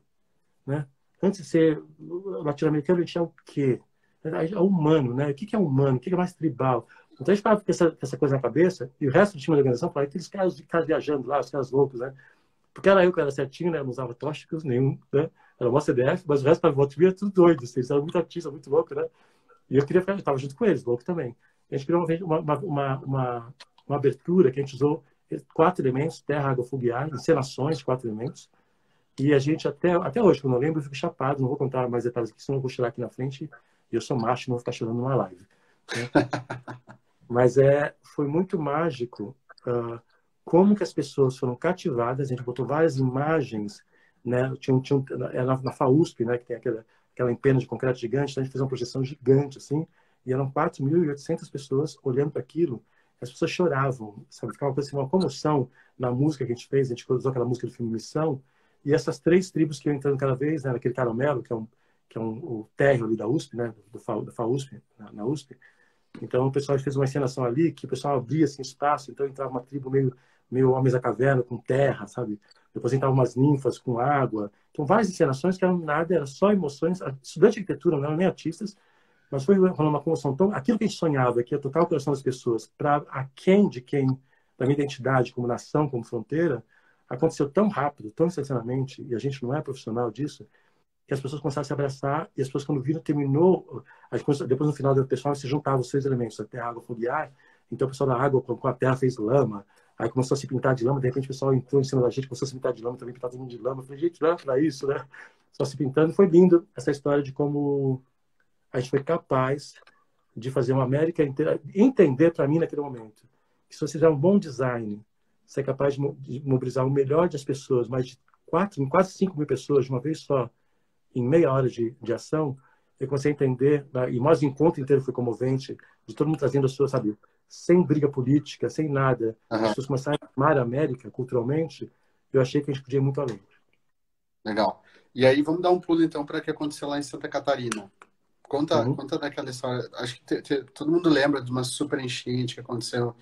B: Né? Antes de ser latino-americano, a gente é o quê? É humano, né? O que é humano? O que é mais tribal? Então a gente ficava com essa, essa coisa na cabeça, e o resto do time da organização falava, aqueles caras, caras viajando lá, os caras loucos, né? Porque era eu que era certinho, né? Não usava tóxicos nenhum, né? Era uma CDF, mas o resto da volta era tudo doido, assim, eles eram muito artistas, muito louco, né? E eu queria ficar, eu estava junto com eles, louco também. A gente criou uma, uma, uma, uma, uma abertura que a gente usou quatro elementos, terra, água, fogo e ar, encenações, quatro elementos. E a gente, até, até hoje, quando eu lembro, eu fico chapado, não vou contar mais detalhes aqui, senão eu vou chorar aqui na frente, e eu sou macho, não vou ficar chorando numa live. Né? Mas é, foi muito mágico uh, como que as pessoas foram cativadas. A gente botou várias imagens, né? Tinha, tinha, era na, na FAUSP, né? Que tem aquela, aquela empena de concreto gigante. Então a gente fez uma projeção gigante, assim. E eram 4.800 pessoas olhando para aquilo. As pessoas choravam, sabe? Ficava assim, uma comoção na música que a gente fez. A gente usou aquela música do filme Missão. E essas três tribos que iam entrando cada vez, né? Naquele caramelo, que é um que é um, o térreo ali da USP, né? Do, do da FAUSP, na, na USP então o pessoal fez uma encenação ali que o pessoal abria assim, espaço, então entrava uma tribo meio, meio homens da caverna com terra, sabe? Depois entravam umas ninfas com água. Então várias encenações que eram nada, era só emoções. Estudante de arquitetura, não eram nem artistas, mas foi uma comoção tão. Aquilo que a gente sonhava, que ia tocar o coração das pessoas, para a quem de quem, da minha identidade como nação, como fronteira, aconteceu tão rápido, tão instantaneamente, e a gente não é profissional disso, que as pessoas começaram a se abraçar e as pessoas quando viram terminou depois no final do pessoal se juntavam os três elementos a terra água fogo e ar então o pessoal da água com a terra fez lama aí começou a se pintar de lama de repente o pessoal entrou em cima da gente começou a se pintar de lama também pintar todo mundo de lama. Eu falei gente não é para isso né? Só se pintando. Foi lindo essa história de como a gente foi capaz de fazer uma América inteira entender para mim naquele momento que se você fizer um bom design você é capaz de mobilizar o melhor das pessoas mais de quatro quase cinco mil pessoas de uma vez só em meia hora de, de ação, eu comecei a entender, né, e mais o encontro inteiro foi comovente, de todo mundo trazendo a sua, sabe, sem briga política, sem nada, uhum. as pessoas começaram a amar a América culturalmente, eu achei que a gente podia ir muito além.
A: Legal. E aí vamos dar um pulo então para o que aconteceu lá em Santa Catarina. Conta, uhum. conta daquela história. Acho que te, te, todo mundo lembra de uma super enchente que aconteceu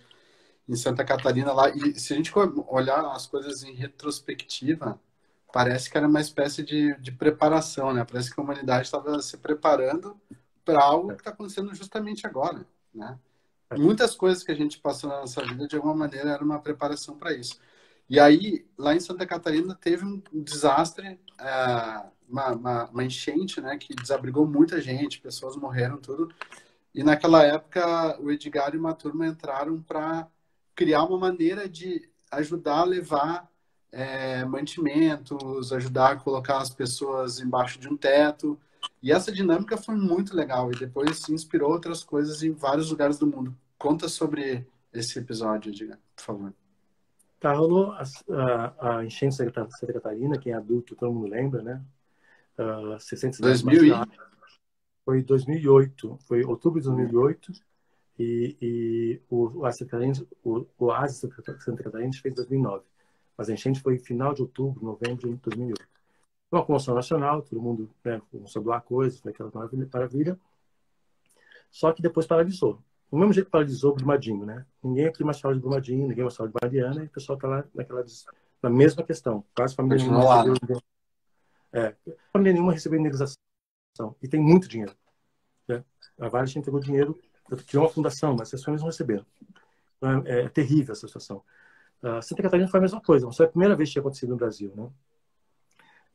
A: em Santa Catarina lá. E se a gente olhar as coisas em retrospectiva, parece que era uma espécie de, de preparação, né? Parece que a humanidade estava se preparando para algo que está acontecendo justamente agora, né? Muitas coisas que a gente passou na nossa vida, de alguma maneira, era uma preparação para isso. E aí, lá em Santa Catarina, teve um desastre, é, uma, uma, uma, enchente, né? Que desabrigou muita gente, pessoas morreram, tudo. E naquela época, o Edgar e uma turma entraram para criar uma maneira de ajudar a levar é, mantimentos, ajudar a colocar as pessoas embaixo de um teto. E essa dinâmica foi muito legal e depois se inspirou outras coisas em vários lugares do mundo. Conta sobre esse episódio, diga, por favor.
B: Tá, rolou a, a, a enchente de Santa Catarina, quem é adulto, todo mundo lembra, né? Uh, 60
A: 2000 e...
B: Foi 2008, foi outubro de 2008 e, e o, o, o, o Oasis Santa Catarina fez 2009 mas a enchente foi final de outubro, novembro de 2008. Uma comoção nacional, todo mundo né, começou a doar coisas, foi aquela maravilha. Só que depois paralisou. Do mesmo jeito que paralisou o Brumadinho, né? Ninguém aqui mais fala de Brumadinho, ninguém mais fala de Mariana, e o pessoal está lá naquela na mesma questão. Quase família
A: Continua
B: nenhuma
A: lá,
B: recebeu, é, família nenhuma recebeu indenização. E tem muito dinheiro. Né? A Vale entregou dinheiro, criou uma fundação, mas as famílias não receberam. Então, é, é terrível essa situação. Uh, Santa Catarina foi a mesma coisa, mas foi a primeira vez que tinha acontecido no Brasil. Né?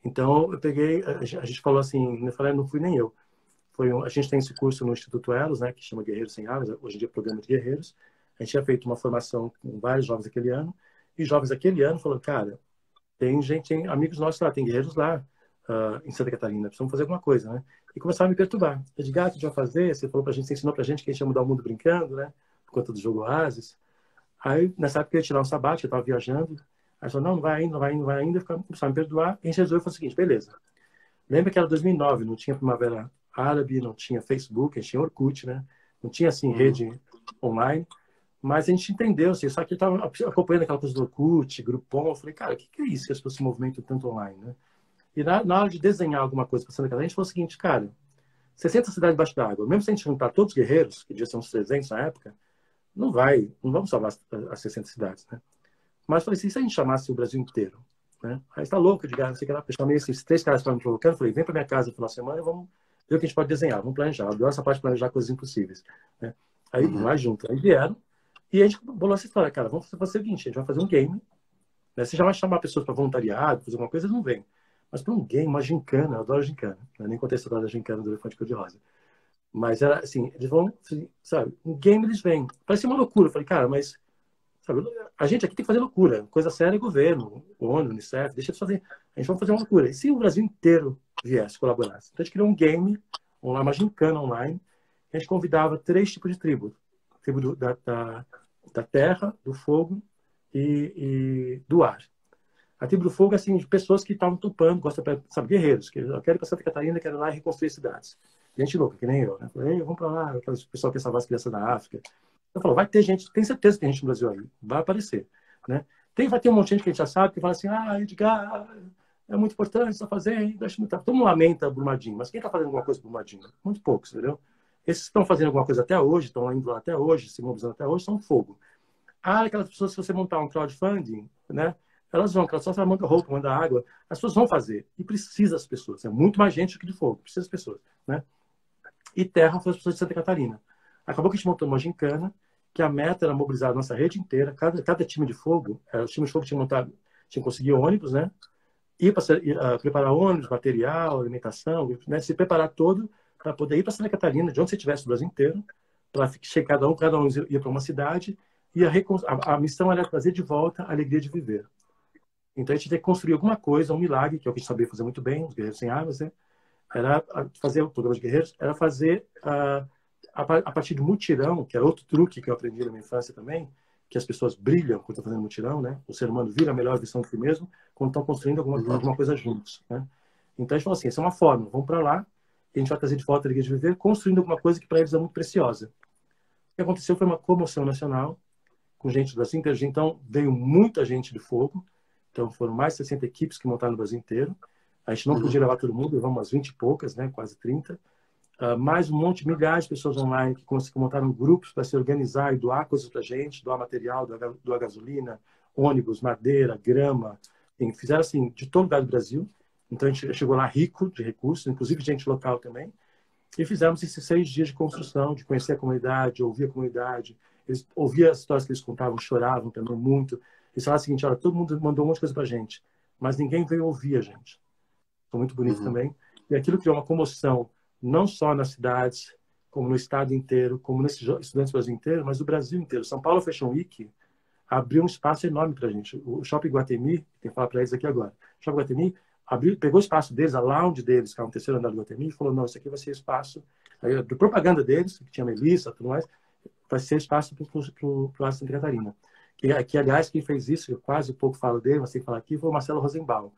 B: Então, eu peguei, a gente falou assim, eu falei, não fui nem eu. Foi um, a gente tem esse curso no Instituto Elos, né, que chama Guerreiros Sem Armas, hoje em dia é Programa de Guerreiros. A gente tinha feito uma formação com vários jovens aquele ano, e jovens aquele ano falaram, cara, tem gente, tem amigos nossos lá, tem guerreiros lá, uh, em Santa Catarina, precisamos fazer alguma coisa, né? E começaram a me perturbar. Eu digo, ah, o que a gente vai fazer? Você falou pra gente, você ensinou pra gente que a gente ia mudar o mundo brincando, né? Por conta do jogo Oasis. Aí, nessa época, eu ia tirar um sabático, eu estava viajando. Aí falou, não, não vai ainda, não vai ainda, não vai ainda. Começaram a me perdoar. E a gente resolveu fazer o seguinte, beleza. Lembra que era 2009, não tinha Primavera Árabe, não tinha Facebook, a gente tinha Orkut, né? Não tinha, assim, uhum. rede online. Mas a gente entendeu, assim, só que eu estava acompanhando aquela coisa do Orkut, Groupon. Eu falei, cara, o que, que é isso que as pessoas se movimentam tanto online, né? E na, na hora de desenhar alguma coisa para Santa Catarina, a gente falou o seguinte, cara, 60 cidades debaixo d'água, mesmo se a gente juntar todos os guerreiros, que devia ser uns 300 na época, não vai, não vamos salvar as, as 60 cidades, né? Mas falei assim, se a gente chamasse o Brasil inteiro, né? Aí está louco de não sei que lá, eu chamei esses três caras para me provocando, falei, vem para minha casa no final de semana e vamos ver o que a gente pode desenhar, vamos planejar. Eu adoro essa parte de planejar coisas impossíveis, né? Aí, uhum. mais junto. Aí vieram e a gente bolou essa história, cara, vamos fazer o seguinte, a gente vai fazer um game, né? Você já vai chamar pessoas para voluntariado, fazer alguma coisa, eles não vêm. Mas para um game, uma gincana, eu adoro gincana. Né? Nem contei a história da gincana do Elefante Cor-de-Rosa. Mas era assim, eles vão, assim, sabe, um game eles vêm. Parece uma loucura. Eu falei, cara, mas a gente aqui tem que fazer loucura. Coisa séria é governo, ONU, Unicef, deixa eles fazer. A gente vai fazer uma loucura. E se o Brasil inteiro viesse, colaborasse? Então a gente criou um game, uma gincana online, a gente convidava três tipos de tribo. Tribo do, da, da, da terra, do fogo e, e do ar. A tribo do fogo, assim, de pessoas que estavam topando, gostam, sabe, guerreiros, que eu quero ir para Santa Catarina, quero ir lá reconstruir cidades. Gente louca, que nem eu, né? Falei, vamos para lá, aquele pessoal que quer salvar as crianças da África. Eu falo, vai ter gente, tem certeza que tem gente no Brasil aí, vai aparecer, né? Tem, vai ter um monte de gente que a gente já sabe, que fala assim, ah, Edgar, é muito importante está fazendo, acho muito... Todo mundo lamenta Brumadinho, mas quem está fazendo alguma coisa Brumadinho? Muito poucos, entendeu? Esses que estão fazendo alguma coisa até hoje, estão indo lá até hoje, se mobilizando até hoje, são fogo. Ah, aquelas pessoas, se você montar um crowdfunding, né? Elas vão, elas só mandam roupa, mandam água. As pessoas vão fazer. E precisa as pessoas. É muito mais gente do que de fogo. Precisa as pessoas, né? E terra foi as pessoas de Santa Catarina. Acabou que a gente montou uma gincana, que a meta era mobilizar a nossa rede inteira. Cada, cada time de fogo, é, os times de fogo tinham montado, tinham conseguido ônibus, né? Ir para uh, preparar ônibus, material, alimentação, né? se preparar todo para poder ir para Santa Catarina, de onde você estivesse, do Brasil inteiro, para chegar cada um, cada um ia para uma cidade, e a, a, a missão era trazer de volta a alegria de viver. Então a gente tem que construir alguma coisa, um milagre, que é o que a gente sabia fazer muito bem, os guerreiros sem armas, né? Era fazer o programa de guerreiros, era fazer a, a, partir de mutirão, que é outro truque que eu aprendi na minha infância também, que as pessoas brilham quando estão fazendo mutirão, né? O ser humano vira a melhor versão de si mesmo quando estão construindo alguma, uhum. alguma coisa juntos, né? Então a gente falou assim, essa é uma forma, vamos para lá, e a gente vai trazer de volta a alegria de viver, construindo alguma coisa que para eles é muito preciosa. O que aconteceu foi uma comoção nacional, com gente das inteiras, então veio muita gente de fogo, então foram mais de 60 equipes que montaram no Brasil inteiro. A gente não podia levar todo mundo, levamos umas 20 e poucas, né? quase 30. Uh, ah, mais um monte, milhares de pessoas online que montaram grupos para se organizar e doar coisas para a gente, doar material, doar, doar gasolina, ônibus, madeira, grama, enfim, fizeram assim de todo lugar do Brasil. Então a gente chegou lá rico de recursos, inclusive gente local também, e fizemos esses seis dias de construção, de conhecer a comunidade, ouvir a comunidade. Eles ouviam as histórias que eles contavam, choravam também muito. Eles falaram o seguinte, olha, todo mundo mandou um monte de coisa pra gente, mas ninguém veio ouvir a gente. Foi muito bonito uhum. também. E aquilo criou uma comoção, não só nas cidades, como no estado inteiro, como nesses estudantes do Brasil inteiro, mas do Brasil inteiro. São Paulo Fashion Week abriu um espaço enorme para a gente. O Shopping Guatemi, tem que falar para eles aqui agora, o Shopping Guatemi abriu, pegou o espaço deles, a lounge deles, que é um terceiro andar do Guatemi, e falou, não, isso aqui vai ser espaço, aí, de propaganda deles, que tinha Melissa, tudo mais, vai ser espaço para o Santa de Catarina. Que, que, aliás, quem fez isso, eu quase pouco falo dele, mas tem que falar aqui, foi o Marcelo Rosenbaum.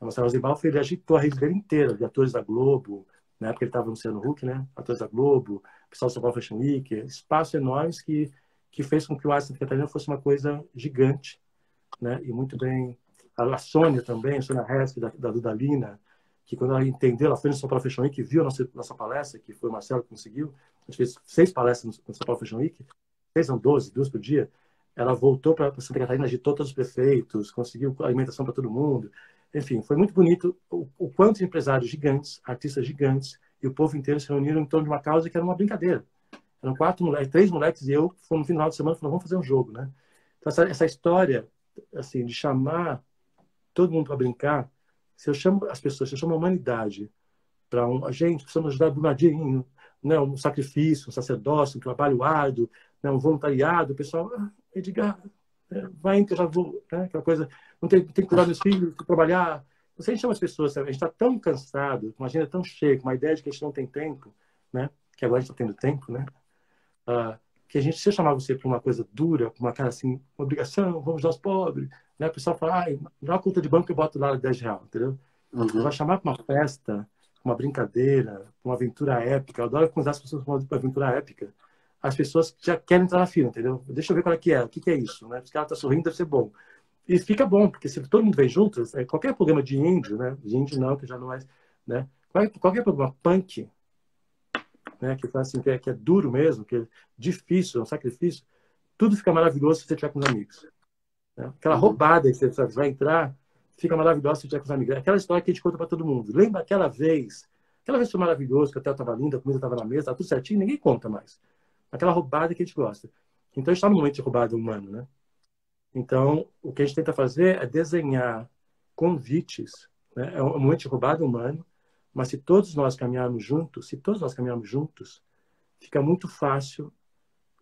B: O Marcelo Rosenbaum ele agitou a rede dele inteira, de atores da Globo, na época ele estava no Luciano Huck, né? Atores da Globo, pessoal do São Paulo Fashion Week, espaços enormes que, que fez com que o Santa Catarina fosse uma coisa gigante, né? E muito bem. A Sônia também, a Sônia Hesp, da, da Dudalina, que quando ela entendeu, ela foi no São Paulo Fashion Week, viu a nossa, nossa palestra, que foi o Marcelo que conseguiu, a gente fez seis palestras no São Paulo Fashion Week, seis são doze, duas por dia, ela voltou para Santa Catarina, agitou todos os prefeitos, conseguiu alimentação para todo mundo. Enfim, foi muito bonito o, o quanto empresários gigantes, artistas gigantes e o povo inteiro se reuniram em torno de uma causa que era uma brincadeira. Eram quatro moleques, três moleques e eu, fomos no final de semana, falamos, vamos fazer um jogo, né? Então, essa, essa história, assim, de chamar todo mundo para brincar, se eu chamo as pessoas, se eu chamo a humanidade para um, gente precisamos ajudar Brumadinho, né, um sacrifício, um sacerdócio, um trabalho árduo, né, um voluntariado, o pessoal, ah, Edgar, vai que eu já vou, né, aquela coisa, não tem, tem que cuidar dos filhos, trabalhar. Você chama as pessoas, a gente está tão cansado, com uma agenda tão cheia, com uma ideia de que a gente não tem tempo, né, que agora a gente está tendo tempo, né, uh, que a gente, se eu chamar você para uma coisa dura, uma cara assim, uma obrigação, vamos ajudar os pobres, né, o pessoal fala, ah, dá uma conta de banco que eu boto lá 10 reais, entendeu? Uhum. Vai chamar para uma festa, uma brincadeira, uma aventura épica. Eu adoro convidar as pessoas para uma aventura épica. As pessoas já querem entrar na fila, entendeu? Deixa eu ver qual é que é, o que, que é isso, né? Se o cara tá sorrindo, deve ser bom. E fica bom, porque se todo mundo vem junto, é, qualquer problema de índio, né? De índio não, que já não é, né? Qualquer problema punk, né? Que faz assim, que é, que é duro mesmo, que é difícil, é um sacrifício, tudo fica maravilhoso se você estiver com os amigos. Né? Aquela uhum. roubada que você vai entrar, fica maravilhosa se tiver com os amigos. É aquela história que a gente conta para todo mundo. Lembra aquela vez? Aquela vez foi maravilhoso, que a tela estava linda, a comida estava na mesa, estava tudo certinho, ninguém conta mais. Aquela roubada que a gente gosta. Então, a gente está no momento de roubada humano, né? Então, o que a gente tenta fazer é desenhar convites, né? É um momento de roubada humano, mas se todos nós caminharmos juntos, se todos nós caminharmos juntos, fica muito fácil,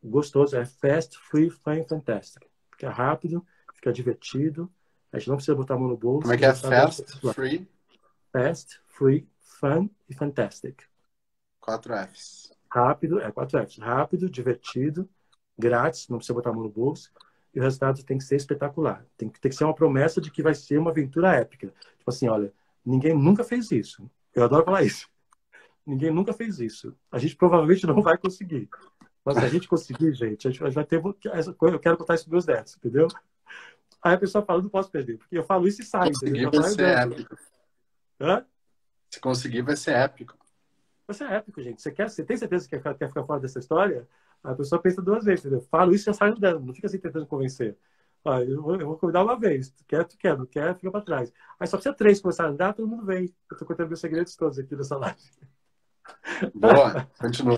B: gostoso, é fast, free, fun, fantastic. Fica rápido, fica divertido, a gente não precisa botar a mão no bolso.
A: Como é que é? Fast, free?
B: Fast, free, fun e fantastic.
A: Quatro Fs.
B: Rápido, é quatro Fs. Rápido, divertido, grátis, não precisa botar a mão no bolso. E o resultado tem que ser espetacular. Tem que, tem que ser uma promessa de que vai ser uma aventura épica. Tipo assim, olha, ninguém nunca fez isso. Eu adoro falar isso. Ninguém nunca fez isso. A gente provavelmente não vai conseguir. Mas se a gente conseguir, gente, a gente vai ter. Eu quero contar isso para meus netos, entendeu? Aí a pessoa fala, não posso perder, porque eu falo isso e sai.
A: Conseguir vai ser épico. Hã? Se conseguir, vai ser épico.
B: Vai ser épico, gente. Você, quer, você tem certeza que quer, quer ficar fora dessa história? A pessoa pensa duas vezes, entendeu? Falo isso e já sai dela, não fica assim tentando convencer. Eu vou, eu vou convidar uma vez. Tu quer, tu quer, não quer, fica para trás. Aí só precisa três começar a andar, todo mundo vem. Eu tô contando meus segredos todos aqui nessa live.
A: Boa, continua.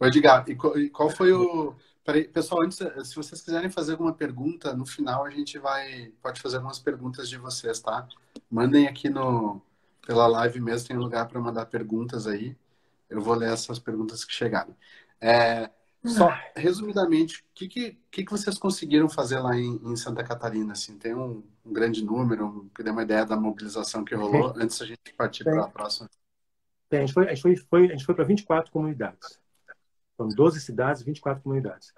A: Ô, Edgar, e qual foi o Peraí, pessoal, antes, se vocês quiserem fazer alguma pergunta, no final a gente vai pode fazer algumas perguntas de vocês, tá? Mandem aqui no pela live mesmo, tem lugar para mandar perguntas aí. Eu vou ler essas perguntas que chegaram. É, só resumidamente, o que, que, que, vocês conseguiram fazer lá em, em Santa Catarina? Assim, tem um, um, grande número, que dê uma ideia da mobilização que rolou antes da gente partir para a próxima.
B: Tem, a gente foi, foi, foi, foi para 24 comunidades. São 12 cidades, 24 comunidades.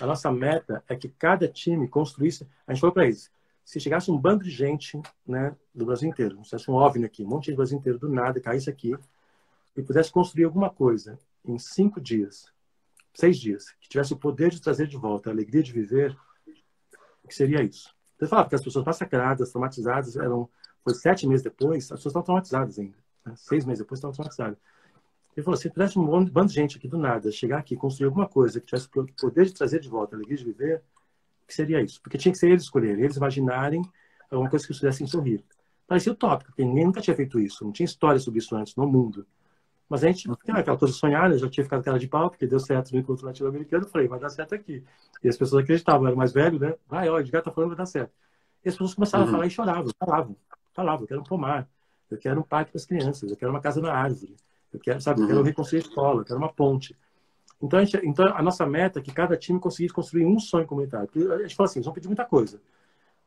B: A nossa meta é que cada time construísse. A gente falou para eles: se chegasse um bando de gente né, do Brasil inteiro, se tivesse um OVNI aqui, um monte de Brasil inteiro do nada, caísse aqui, e pudesse construir alguma coisa em cinco dias, seis dias, que tivesse o poder de trazer de volta a alegria de viver, o que seria isso? Você fala que as pessoas massacradas, traumatizadas, eram. Foi sete meses depois, as pessoas estão traumatizadas ainda. Né? Seis meses depois, estão traumatizadas. Ele falou: se tivesse um bando de gente aqui do nada, chegar aqui, construir alguma coisa que tivesse o poder de trazer de volta a alegria de viver, que seria isso? Porque tinha que ser eles escolherem, eles imaginarem alguma coisa que eles pudessem sorrir. Parecia utópico, porque ninguém nunca tinha feito isso, não tinha história sobre isso antes no mundo. Mas a gente, aquela coisa sonhada, já tinha ficado cara de pau, porque deu certo no encontro latino-americano, falei, vai dar certo aqui. E as pessoas acreditavam, era mais velho, né? Vai, ó, o Edgar tá falando, vai dar certo. E as pessoas começaram uhum. a falar e choravam, falavam, falavam, eu quero um pomar, eu quero um parque para as crianças, eu quero uma casa na árvore, eu quero, sabe, eu quero uhum. reconstruir a escola, eu quero uma ponte. Então a, gente, então, a nossa meta é que cada time conseguisse construir um sonho comunitário. a gente fala assim, eles vão pedir muita coisa.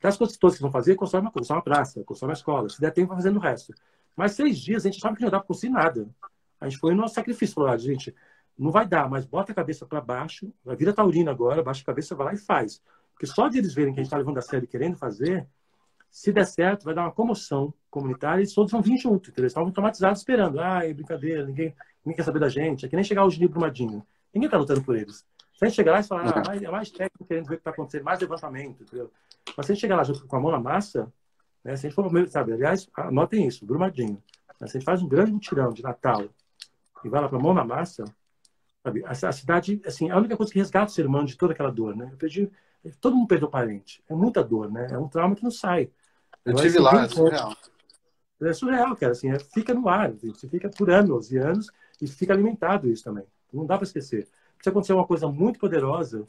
B: As coisas todas que vão fazer, constrói uma coisa, uma praça, constrói uma escola. Se der tempo, vai fazendo o resto. Mas seis dias, a gente sabe que não dá para construir nada. A gente foi no nosso sacrifício. Falou, ah, gente, não vai dar, mas bota a cabeça para baixo, vai vir a taurina agora, baixa a cabeça, vai lá e faz. Porque só de eles verem que a gente está levando a sério querendo fazer, se der certo, vai dar uma comoção comunitária e todos vão vir junto. Eles estavam automatizados esperando. Ah, brincadeira, ninguém, ninguém quer saber da gente. É que nem chegar hoje de Brumadinho. Ninguém está lutando por eles. Se a gente chegar lá e falar, ah, mais, é mais técnico querendo ver o que está acontecendo, mais levantamento, entendeu? Mas se a gente chegar lá junto com a mão na massa, né, se a gente for, sabe, aliás, anotem isso, Brumadinho. Né, se a gente faz um grande mutirão de Natal e vai lá para a mão na massa, Sabe? A, a, cidade, assim, a única coisa que resgata o ser humano de toda aquela dor, né? Eu perdi, todo mundo perdeu parente. É muita dor, né? É um trauma que não sai.
A: Eu Agora, tive lá, é surreal.
B: É surreal, cara. Assim, é, fica no ar. Você fica por anos e anos e fica alimentado isso também. Não dá para esquecer. Precisa acontecer uma coisa muito poderosa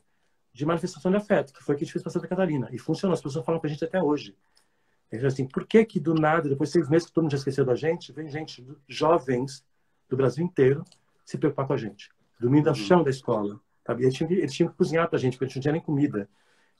B: de manifestação de afeto, que foi o que a gente fez para Santa Catarina. E funciona. As pessoas falam com a gente até hoje. Assim, por que que do nada, depois de seis meses que todo mundo já esqueceu da gente, vem gente, jovens do Brasil inteiro, se preocupar com a gente. Dormindo no uhum. chão da escola. Sabe? Eles, tinham, eles tinham que cozinhar para a gente, porque a gente não tinha nem comida.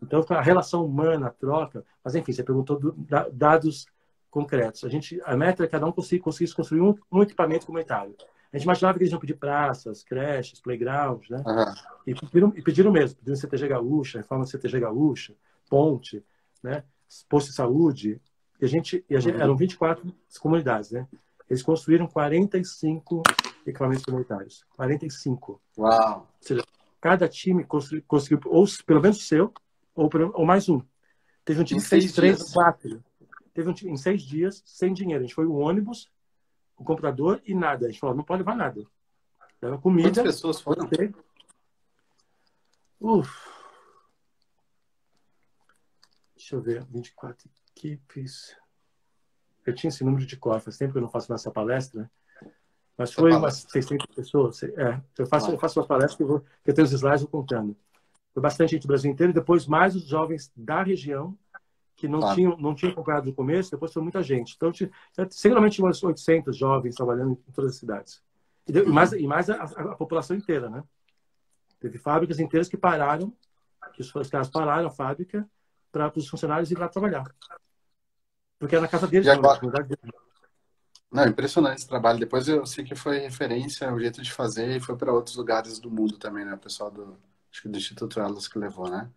B: Então, a relação humana, a troca. Mas, enfim, você perguntou do, da, dados concretos. A, gente, a meta é que cada um conseguisse construir um, um, equipamento comunitário. A gente imaginava que eles iam pedir praças, creches, playgrounds, né? Uhum. E, pediram, e pediram mesmo. Pediram CTG Gaúcha, reforma do CTG Gaúcha, ponte, né? posto de saúde. E a gente, e a gente uhum. eram 24 comunidades, né? Eles construíram 45 equipamentos comunitários. 45.
A: Uau! Ou
B: seja, cada time conseguiu, conseguiu ou pelo menos o seu, ou, ou mais um. Teve um time que fez três, quatro. Teve um time em seis dias, sem dinheiro. A gente foi o ônibus, o computador e nada. A gente falou, não pode levar nada. Leva comida.
A: Quantas pessoas foram?
B: Uf. Deixa eu ver, 24 equipes. Eu tinha esse número de cor, faz tempo que eu não faço mais essa palestra. Mas foi umas 600 pessoas. É, eu faço, eu faço uma palestra que eu, vou, que eu tenho os slides contando. Foi bastante gente do Brasil inteiro, e depois mais os jovens da região que não, tinham, não tinham acompanhado no começo, depois foi muita gente. Então, tinha, seguramente tinha umas 800 jovens trabalhando em todas as cidades. E, e mais, e mais a, a, população inteira, né? Teve fábricas inteiras que pararam, que os, os caras pararam a fábrica para os funcionários ir lá trabalhar. Porque era na casa deles,
A: agora... na comunidade deles. Não, impressionante esse trabalho. Depois eu sei que foi referência, o jeito de fazer, e foi para outros lugares do mundo também, né? O pessoal do, do Instituto Elas que levou, né?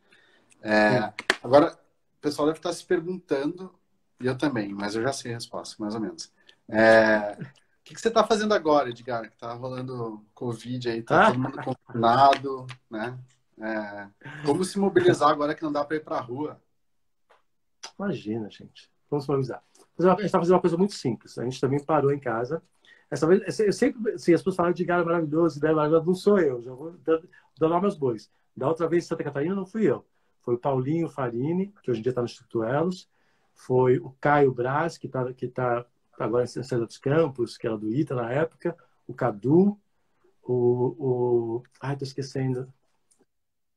A: É, agora, o pessoal deve estar se perguntando, e eu também, mas eu já sei a resposta, mais ou menos. É, o que, que você está fazendo agora, Edgar? Que tá rolando Covid aí, tá todo mundo confinado, né? É, como se mobilizar agora que não dá para ir para a rua?
B: Imagina, gente. Vamos se mobilizar. A gente está fazendo uma coisa muito simples. A gente também parou em casa. Essa vez, eu sempre, assim, as pessoas falam de cara maravilhoso, ideia maravilhosa, não sou eu. Já vou dar meus bois. Da outra vez em Santa Catarina não fui eu. Foi o Paulinho Farini, que hoje em dia está no Instituto Elos. Foi o Caio Braz, que está que tá agora em César dos Campos, que era do ITA na época. O Cadu. O, o... Ai, estou esquecendo.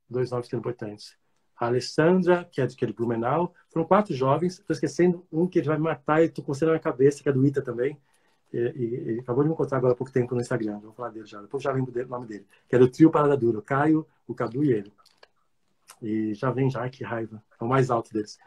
B: Dois nomes que são importantes a Alessandra, que é de, que é de Blumenau. Foram quatro jovens. Estou esquecendo um que ele vai me matar e estou com na minha cabeça, que é do Ita também. E, e, e, acabou de me encontrar agora há pouco tempo no Instagram. Vou falar dele já. Depois já lembro o nome dele. Que é do trio Parada Dura. O Caio, o Cadu e ele. E já vem já. Que raiva. É o mais alto deles.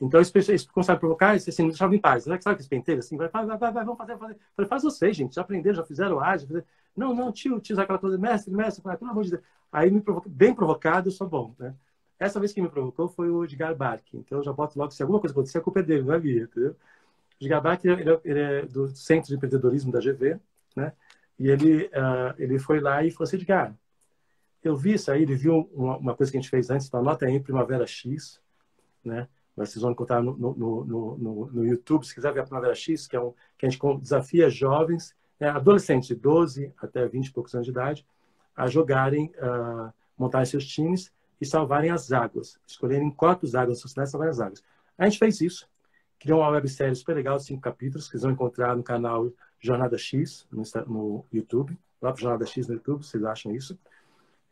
B: Então, eles, a provocar, eles assim, deixavam em paz. Sabe, sabe que esse penteiro? Assim, vai, vai, vai, vai, vamos fazer, fazer. Falei, faz vocês, gente. Já aprenderam, já fizeram ágil. Fizeram... Não, não, tio, tio, aquela coisa, mestre, mestre. Falei, pelo amor de Deus. Aí, me provoca... bem provocado, eu sou bom, né? Essa vez que me provocou foi o Edgar Bark. Então eu já boto logo, se alguma coisa acontecer, a culpa é dele, não é minha, entendeu? O Edgar Bark, ele, é, ele é do Centro de Empreendedorismo da GV, né? E ele, uh, ele foi lá e falou assim, Edgar, eu vi isso aí, ele viu uma, uma coisa que a gente fez antes, anota aí, Primavera X, né? Vocês vão encontrar no, no, no, no, YouTube, se quiser ver a Primavera X, que é um que a gente desafia jovens, né, adolescentes de 12 até 20 e poucos anos de idade, a jogarem, uh, montarem seus times e salvarem as águas, escolherem quantas águas da sociedade salvarem as águas. A gente fez isso, criou uma websérie super legal, cinco capítulos, que vocês vão encontrar no canal Jornada X, no, no YouTube, lá para Jornada X no YouTube, vocês acham isso.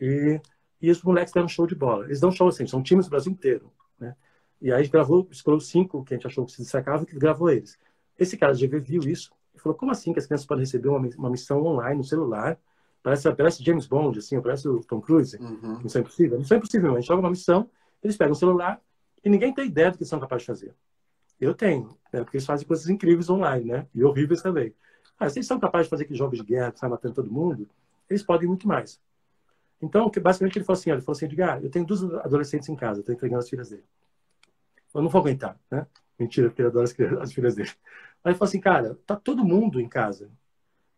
B: E, e os moleques deram um show de bola. Eles dão show assim, são times do Brasil inteiro. Né? E aí a gente gravou, escolheu cinco que a gente achou que se destacavam, que gravou eles. Esse cara de GV viu isso e falou, como assim que as crianças podem receber uma, uma missão online no celular Parece, parece James Bond, assim, parece o Tom Cruise. Uhum. Missão Impossível. Missão Impossível, a gente joga uma missão, eles pegam o celular e ninguém tem ideia do que são capazes de fazer. Eu tenho, né? porque eles fazem coisas incríveis online, né? E horríveis também. Mas se eles são capazes de fazer aqueles jogos de guerra que saem matando todo mundo, eles podem muito mais. Então, basicamente, ele falou assim, ele falou assim, Edgar, eu tenho duas adolescentes em casa, estou entregando as filhas dele. Eu não vou aguentar, né? Mentira, porque ele adora as, as filhas dele. Aí ele falou assim, cara, tá todo mundo em casa,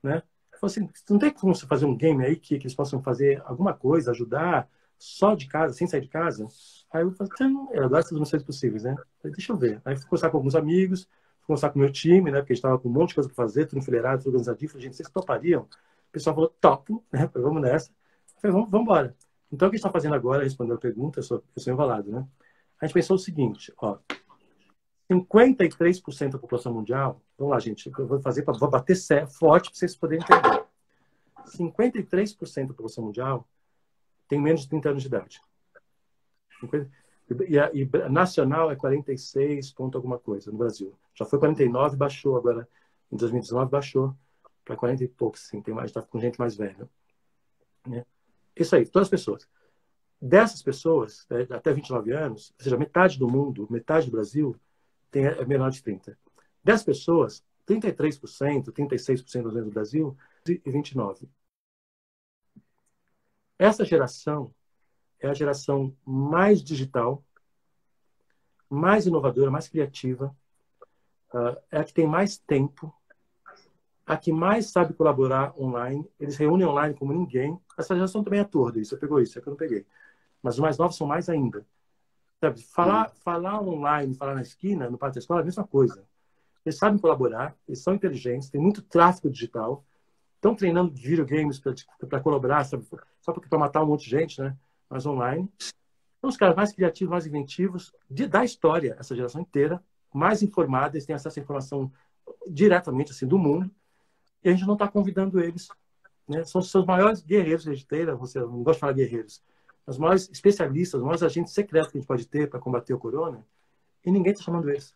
B: né? Falei assim, não tem como você fazer um game aí que, que eles possam fazer alguma coisa, ajudar só de casa, sem sair de casa? Aí eu falei, então, eu adoro essas missões possíveis, né? Falei, deixa eu ver. Aí fui conversar com alguns amigos, fui conversar com o meu time, né? Porque a gente estava com um monte de coisa para fazer, tudo enfileirado, tudo organizadinho. Falei, gente, vocês topariam? O pessoal falou, topo, né? Falei, vamos nessa. Falei, vamos, vamos embora. Então, o que a gente está fazendo agora, respondendo a pergunta, eu sou, eu sou enrolado, né? A gente pensou o seguinte, ó, 53% da população mundial, vamos lá, gente, eu vou fazer, vou bater forte para vocês poderem entender. 53% da população mundial tem menos de 30 anos de idade. 50, e, a, e nacional é 46 ponto alguma coisa no Brasil. Já foi 49, baixou agora. Em 2019 baixou para 40 e poucos, sim. Tem mais, está com gente mais velha. Né? Isso aí, todas as pessoas. Dessas pessoas, né, até 29 anos, ou seja, metade do mundo, metade do Brasil, tem, é menor de 30. Dessas pessoas, 33%, 36% do Brasil e 29%. Essa geração é a geração mais digital, mais inovadora, mais criativa, uh, é a que tem mais tempo, a que mais sabe colaborar online. Eles reúnem online como ninguém. Essa geração também é torda, isso. Você pegou isso, é que eu não peguei. Mas os mais novos são mais ainda. Sabe? Falar, hum. falar online, falar na esquina, no parque da escola, é a mesma coisa. Eles sabem colaborar, eles são inteligentes, tem muito tráfego digital, estão treinando videogames para colaborar, sabe? só para matar um monte de gente, né? Mas online. São os caras mais criativos, mais inventivos de, da história, essa geração inteira, mais informada, eles têm acesso à informação diretamente assim do mundo, e a gente não está convidando eles. Né? São os seus maiores guerreiros de esteira, você não gosta de falar guerreiros, os maiores especialistas, os maiores agentes secretos que a gente pode ter para combater o corona, e ninguém está chamando eles.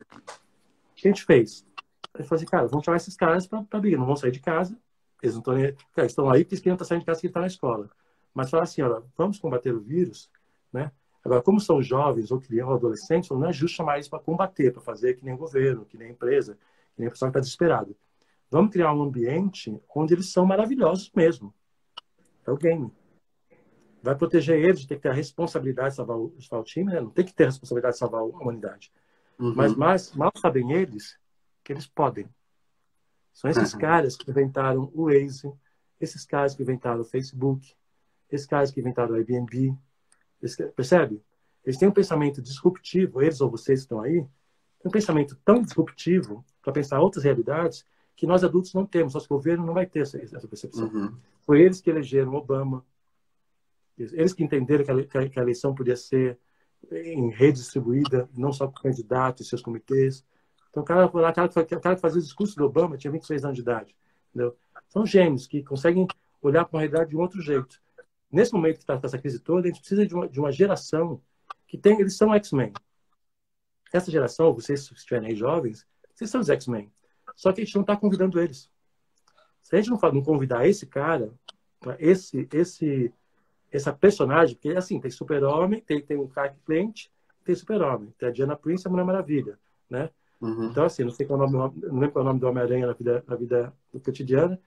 B: O que a gente fez? A gente falou assim, cara, vamos chamar esses caras para brigar, não vão sair de casa, eles não estão, cara, estão aí porque eles queriam estar saindo de casa que está na escola. Mas falar assim, olha, vamos combater o vírus, né? Agora, como são jovens ou crianças ou adolescentes, não é justo chamar eles para combater, para fazer que nem governo, que nem empresa, que nem pessoa que está desesperada. Vamos criar um ambiente onde eles são maravilhosos mesmo. É o game. Vai proteger eles de ter que ter a responsabilidade de salvar o, salvar o time, né? não tem que ter a responsabilidade de salvar a humanidade. Uhum. Mas mais, mal sabem eles que eles podem. São esses uhum. caras que inventaram o Waze, esses caras que inventaram o Facebook, esses caras que inventaram o Airbnb. Eles, percebe? Eles têm um pensamento disruptivo, eles ou vocês que estão aí, têm um pensamento tão disruptivo para pensar outras realidades que nós adultos não temos, nosso governo não vai ter essa, essa percepção. Uhum. Foi eles que elegeram Obama, eles que entenderam que a, que a eleição podia ser em rede distribuída, não só por candidatos e seus comitês. Então, o cara, o cara, o cara que fazia o discurso do Obama tinha 26 anos de idade. Entendeu? São gênios que conseguem olhar para uma realidade de um outro jeito. Nesse momento que está essa crise toda, a gente precisa de uma, de uma geração que tem. Eles são X-Men. Essa geração, vocês que estiverem aí jovens, vocês são os X-Men. Só que a gente não está convidando eles. Se a gente não, não convidar esse cara, esse, esse, essa personagem, porque assim, tem super-homem, tem, tem o Clark Kent, tem super-homem, tem a Diana Prince e a Mulher Maravilha, né? Uhum. Então, assim, não sei qual é o nome, não lembro qual é o nome do Homem-Aranha na vida, na vida cotidiana,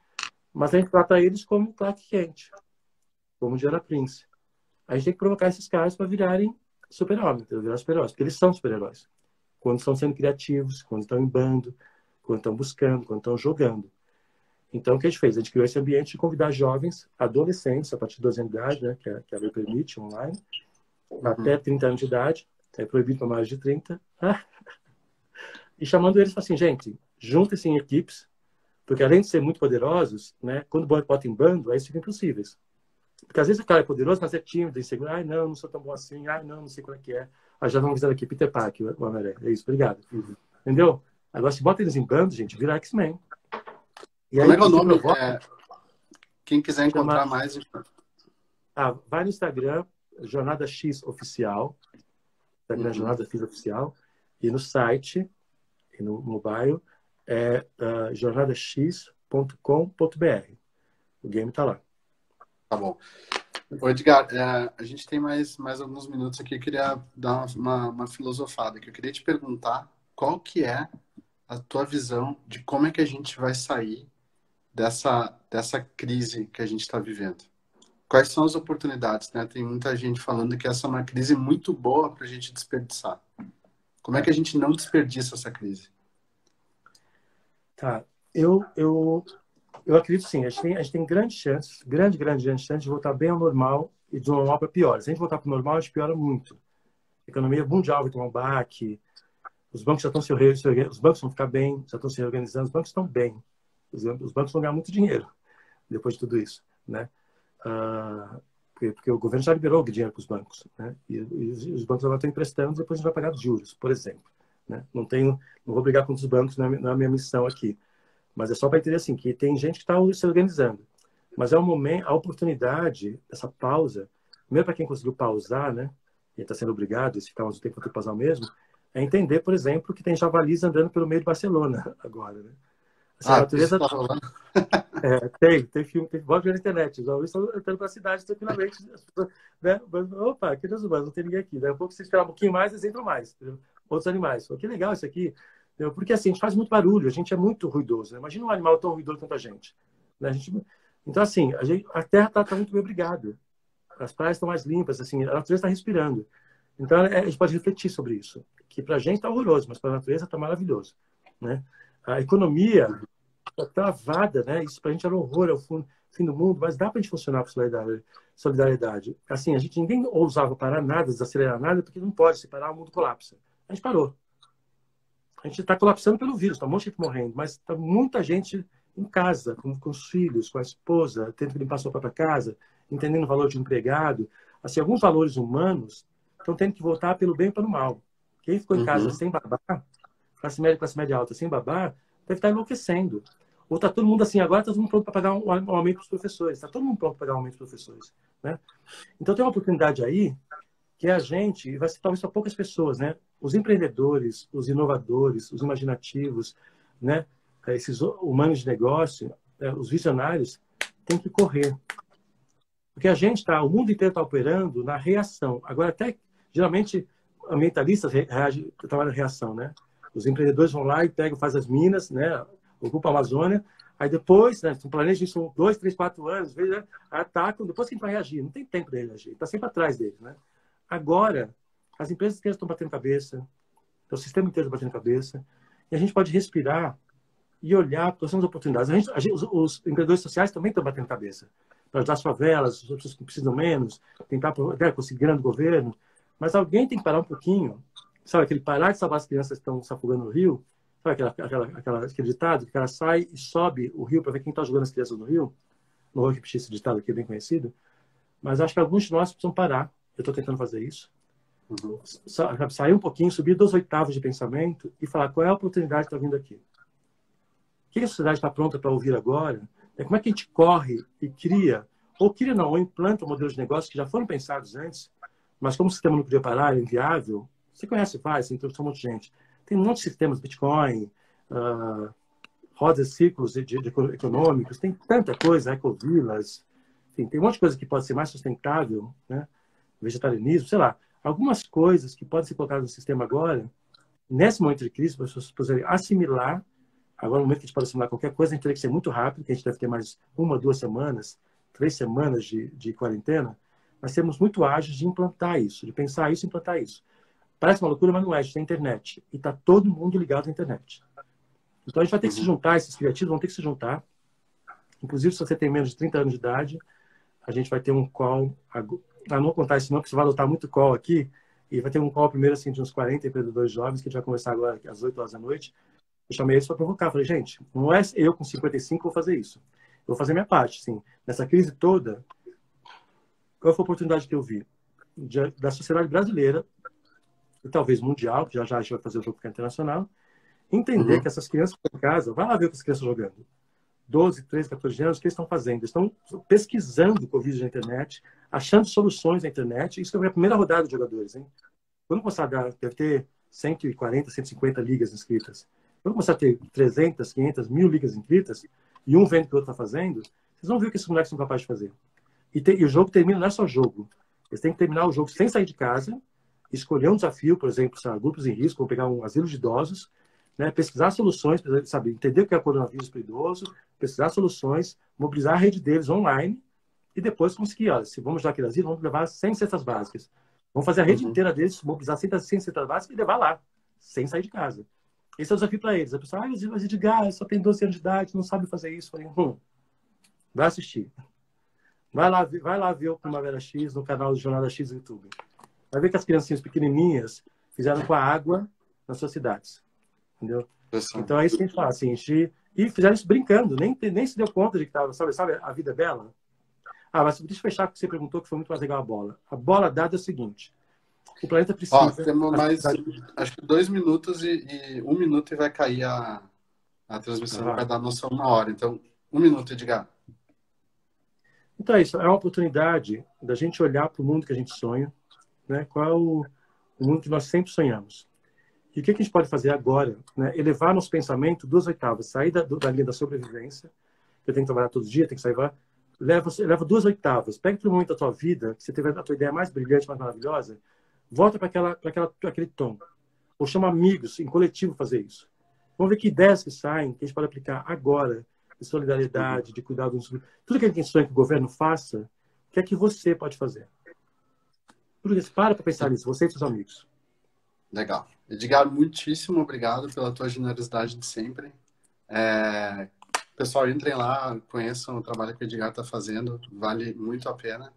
B: mas a gente trata eles como Clark Kent, como Diana Prince. A gente tem que provocar esses caras para virarem super-homens, virar super-heróis, porque eles são super-heróis. Quando estão sendo criativos, quando estão em bando, quando estão buscando, quando estão jogando. Então, o que a gente fez? A gente criou esse ambiente de convidar jovens, adolescentes, a partir de 12 anos de idade, né, que, a, que a lei permite, online, uhum. até 30 anos de idade, é proibido para mais de 30, e chamando eles assim, gente, juntem-se em equipes, porque além de ser muito poderosos, né, quando bota em bando, aí fica impossíveis. Porque às vezes o cara é poderoso, mas é tímido, inseguro. Ai, não, não sou tão bom assim. Ai, não, não sei como é que é. Aí já vamos dizer aqui, Peter Parker, o Homem-Aranha. É isso, obrigado. Uhum. Entendeu? Agora, se bota eles em bando, gente, vira X-Men.
A: Como é que é o nome? É... Quem quiser encontrar Chama... mais...
B: Ah, vai no Instagram, Jornada X Oficial. Instagram uhum. Jornada X Oficial. E no site, e no mobile, é uh, jornadax.com.br. O game está lá.
A: Tá bom. Ô, Edgar, é, a gente tem mais, mais alguns minutos aqui. Eu queria dar uma, uma filosofada. Que eu queria te perguntar qual que é a tua visão de como é que a gente vai sair dessa, dessa crise que a gente está vivendo. Quais são as oportunidades? Né? Tem muita gente falando que essa é uma crise muito boa para a gente desperdiçar. Como é que a gente não desperdiça essa crise?
B: Tá, eu, eu, eu acredito sim, a gente, tem, a gente tem grandes chances, grande, grande, grande chance de voltar bem ao normal e do normal para pior. Se a gente voltar para o normal, a gente piora muito. A economia mundial vai tomar um baque, os bancos já estão se, os bancos vão ficar bem, já estão se reorganizando, os bancos estão bem. Os, os bancos vão ganhar muito dinheiro depois de tudo isso, né? uh, porque, porque, o governo já liberou o dinheiro para os bancos, né? E, e, os bancos agora estão emprestando, depois a gente vai pagar os juros, por exemplo. Né? Não tenho, não vou brigar com os bancos, é, não é a minha missão aqui. Mas é só para entender assim que tem gente que está se organizando. Mas é o momento, a oportunidade, essa pausa, mesmo para quem conseguiu pausar, né? E está sendo obrigado, se ficar mais um tempo para pausar mesmo, é entender, por exemplo, que tem javalis andando pelo meio de Barcelona agora, né?
A: Assim, ah, a natureza... Tá
B: é, tem, tem filme, tem, pode ver na internet. Os jovens estão entrando para a cidade tranquilamente. Né? Opa, que Deus humanos, não tem ninguém aqui. Daqui a pouco, se esperar um pouquinho mais, eles entram mais. Entendeu? Outros animais. Que legal isso aqui. Entendeu? Porque assim, a gente faz muito barulho, a gente é muito ruidoso. Né? Imagina um animal tão ruidoso quanto a gente. Né? A gente... Então, assim, a, gente, a Terra está tá muito bem obrigada. As praias estão mais limpas, assim, a natureza está respirando. Então, é, a gente pode refletir sobre isso. Que para a gente está horroroso, mas para a natureza está maravilhoso. Né? A economia está travada, né? Isso para a gente era um horror, é o fim do mundo, mas dá para a gente funcionar com solidariedade, solidariedade. Assim, a gente ninguém ousava parar nada, desacelerar nada, porque não pode, se parar o mundo colapsa. A gente parou. A gente está colapsando pelo vírus, está um monte de gente morrendo, mas está muita gente em casa, com, com os filhos, com a esposa, tendo que limpar sua própria casa, entendendo o valor de um empregado. Assim, alguns valores humanos estão tendo que voltar pelo bem e pelo mal. Quem ficou em casa uhum. sem babá, classe média, classe média alta, sem babá, deve estar enlouquecendo. Ou está todo mundo assim, agora está todo mundo pronto para pagar um, um aumento para os professores. Está todo mundo pronto para pagar um aumento para os professores. Né? Então tem uma oportunidade aí que é a gente, e vai ser talvez para poucas pessoas, né? Os empreendedores, os inovadores, os imaginativos, né? Esses humanos de negócio, é, os visionários, têm que correr. Porque a gente está, o mundo inteiro está operando na reação. Agora, até, geralmente, ambientalistas reagem, trabalham na reação, né? Os empreendedores vão lá e pegam, fazem as minas, né? Ocupa a Amazônia, aí depois, né? Planejam isso dois, três, quatro anos, vezes, né? atacam, depois que gente vai reagir. Não tem tempo para reagir, está sempre atrás deles, né? Agora, as empresas inteiras estão batendo cabeça, o sistema inteiro está batendo cabeça, e a gente pode respirar e olhar para as oportunidades. A gente, a gente, os, os, empreendedores sociais também estão batendo cabeça para ajudar as favelas, as pessoas que precisam menos, tentar né, conseguir grande governo. Mas alguém tem que parar um pouquinho, sabe, aquele parar de salvar as crianças que estão se afogando no rio, sabe aquela, aquela, aquela, aquele ditado que o cara sai e sobe o rio para ver quem está jogando as crianças no rio? Não vou repetir esse ditado aqui, é bem conhecido. Mas acho que alguns de nós precisam parar eu estou tentando fazer isso. Uhum. Sair um pouquinho, subir dos oitavos de pensamento e falar qual é a oportunidade que está vindo aqui. O que a sociedade está pronta para ouvir agora? É como é que a gente corre e cria, ou cria não, ou implanta modelos de negócio que já foram pensados antes, mas como o sistema não podia parar, é inviável. Você conhece, faz, você entrevistou um monte de gente. Tem um monte de sistemas, Bitcoin, uh, rodas, ciclos de, de, de econômicos, tem tanta coisa, ecovilas, enfim, tem um monte de coisa que pode ser mais sustentável, né? vegetarianismo, sei lá, algumas coisas que podem ser colocadas no sistema agora, nesse momento de crise, para as pessoas poderem assimilar. Agora, no momento que a gente pode assimilar qualquer coisa, a gente teria que ser muito rápido, que a gente deve ter mais uma, duas semanas, três semanas de, de quarentena. Nós sermos muito ágeis de implantar isso, de pensar isso e implantar isso. Parece uma loucura, mas não é. A gente tem internet. E está todo mundo ligado à internet. Então, a gente vai ter que se uhum. juntar, esses criativos vão ter que se juntar. Inclusive, se você tem menos de 30 anos de idade, a gente vai ter um call para não contar isso não, porque você vai lotar muito call aqui, e vai ter um call primeiro assim, de uns 40 empreendedores jovens, que a gente vai conversar agora às 8 horas da noite. Eu chamei eles para provocar. Falei, gente, não é eu com 55 que vou fazer isso. Eu vou fazer minha parte, sim. Nessa crise toda, qual foi a oportunidade que eu vi? De, da sociedade brasileira, e talvez mundial, já já a gente vai fazer o jogo internacional, entender uhum. que essas crianças em casa, vai lá ver o que as crianças jogando. 12, 13, 14 anos, o que eles estão fazendo? Eles estão pesquisando Covid na internet, achando soluções na internet. Isso foi a primeira rodada de jogadores. Hein? Quando começar a dar, deve ter 140, 150 ligas inscritas. Quando começar a ter 300, 500, mil ligas inscritas, e um vendo o que o outro está fazendo, vocês vão ver o que esses moleques são capazes de fazer. E, te, e, o jogo termina, não é só jogo. Eles têm que terminar o jogo sem sair de casa, escolher um desafio, por exemplo, para grupos em risco, vão pegar um asilo de idosos, né, pesquisar soluções, saber entender o que é o coronavírus para o idoso, pesquisar soluções, mobilizar a rede deles online e depois conseguir, olha, se vamos dar aquele asilo, vamos levar 100 cestas básicas. Vamos fazer a rede uhum. inteira deles, mobilizar 100, 100 cestas básicas e levar lá, sem sair de casa. Esse é o desafio para eles. A pessoa, ah, mas Edgar, só tem 12 anos de idade, não sabe fazer isso. falei, hum, vai assistir. Vai lá, vai lá ver o Primavera X no canal do Jornada X do YouTube. Vai ver que as criancinhas pequenininhas fizeram com a água nas suas cidades. Entendeu? Então é isso que a gente faz, assim, a gente... e fizeram isso brincando, nem, nem se deu conta de que estava, sabe, sabe, a vida é bela. Ah, mas deixa eu fechar porque você perguntou que foi muito mais legal a bola. A bola dada é o seguinte: o planeta precisa. Ó,
A: temos mais, acho que dois minutos e, e, um minuto e vai cair a, a transmissão, ah. vai dar noção uma hora. Então, um minuto, Edgar.
B: Então é isso, é uma oportunidade da gente olhar para o mundo que a gente sonha, né? qual é o, mundo que nós sempre sonhamos. E o que, a gente pode fazer agora? Né? Elevar nosso pensamento duas oitavas, sair da, da linha da sobrevivência, eu tenho que trabalhar todo dia, tem que sair, leva, leva duas oitavas, pega o momento da tua vida, que você teve a tua ideia mais brilhante, mais maravilhosa, volta para aquela, aquela, aquele tom. Ou chama amigos, em coletivo, fazer isso. Vamos ver que ideias que saem, que a gente pode aplicar agora, de solidariedade, de cuidado. Tudo que a gente sonha que o governo faça, o que é que você pode fazer? Tudo isso, para para pensar nisso, você e seus amigos.
A: Legal. Edgar, muitíssimo obrigado pela tua generosidade de sempre. É... Pessoal, entrem lá, conheçam o trabalho que o Edgar está fazendo, vale muito a pena.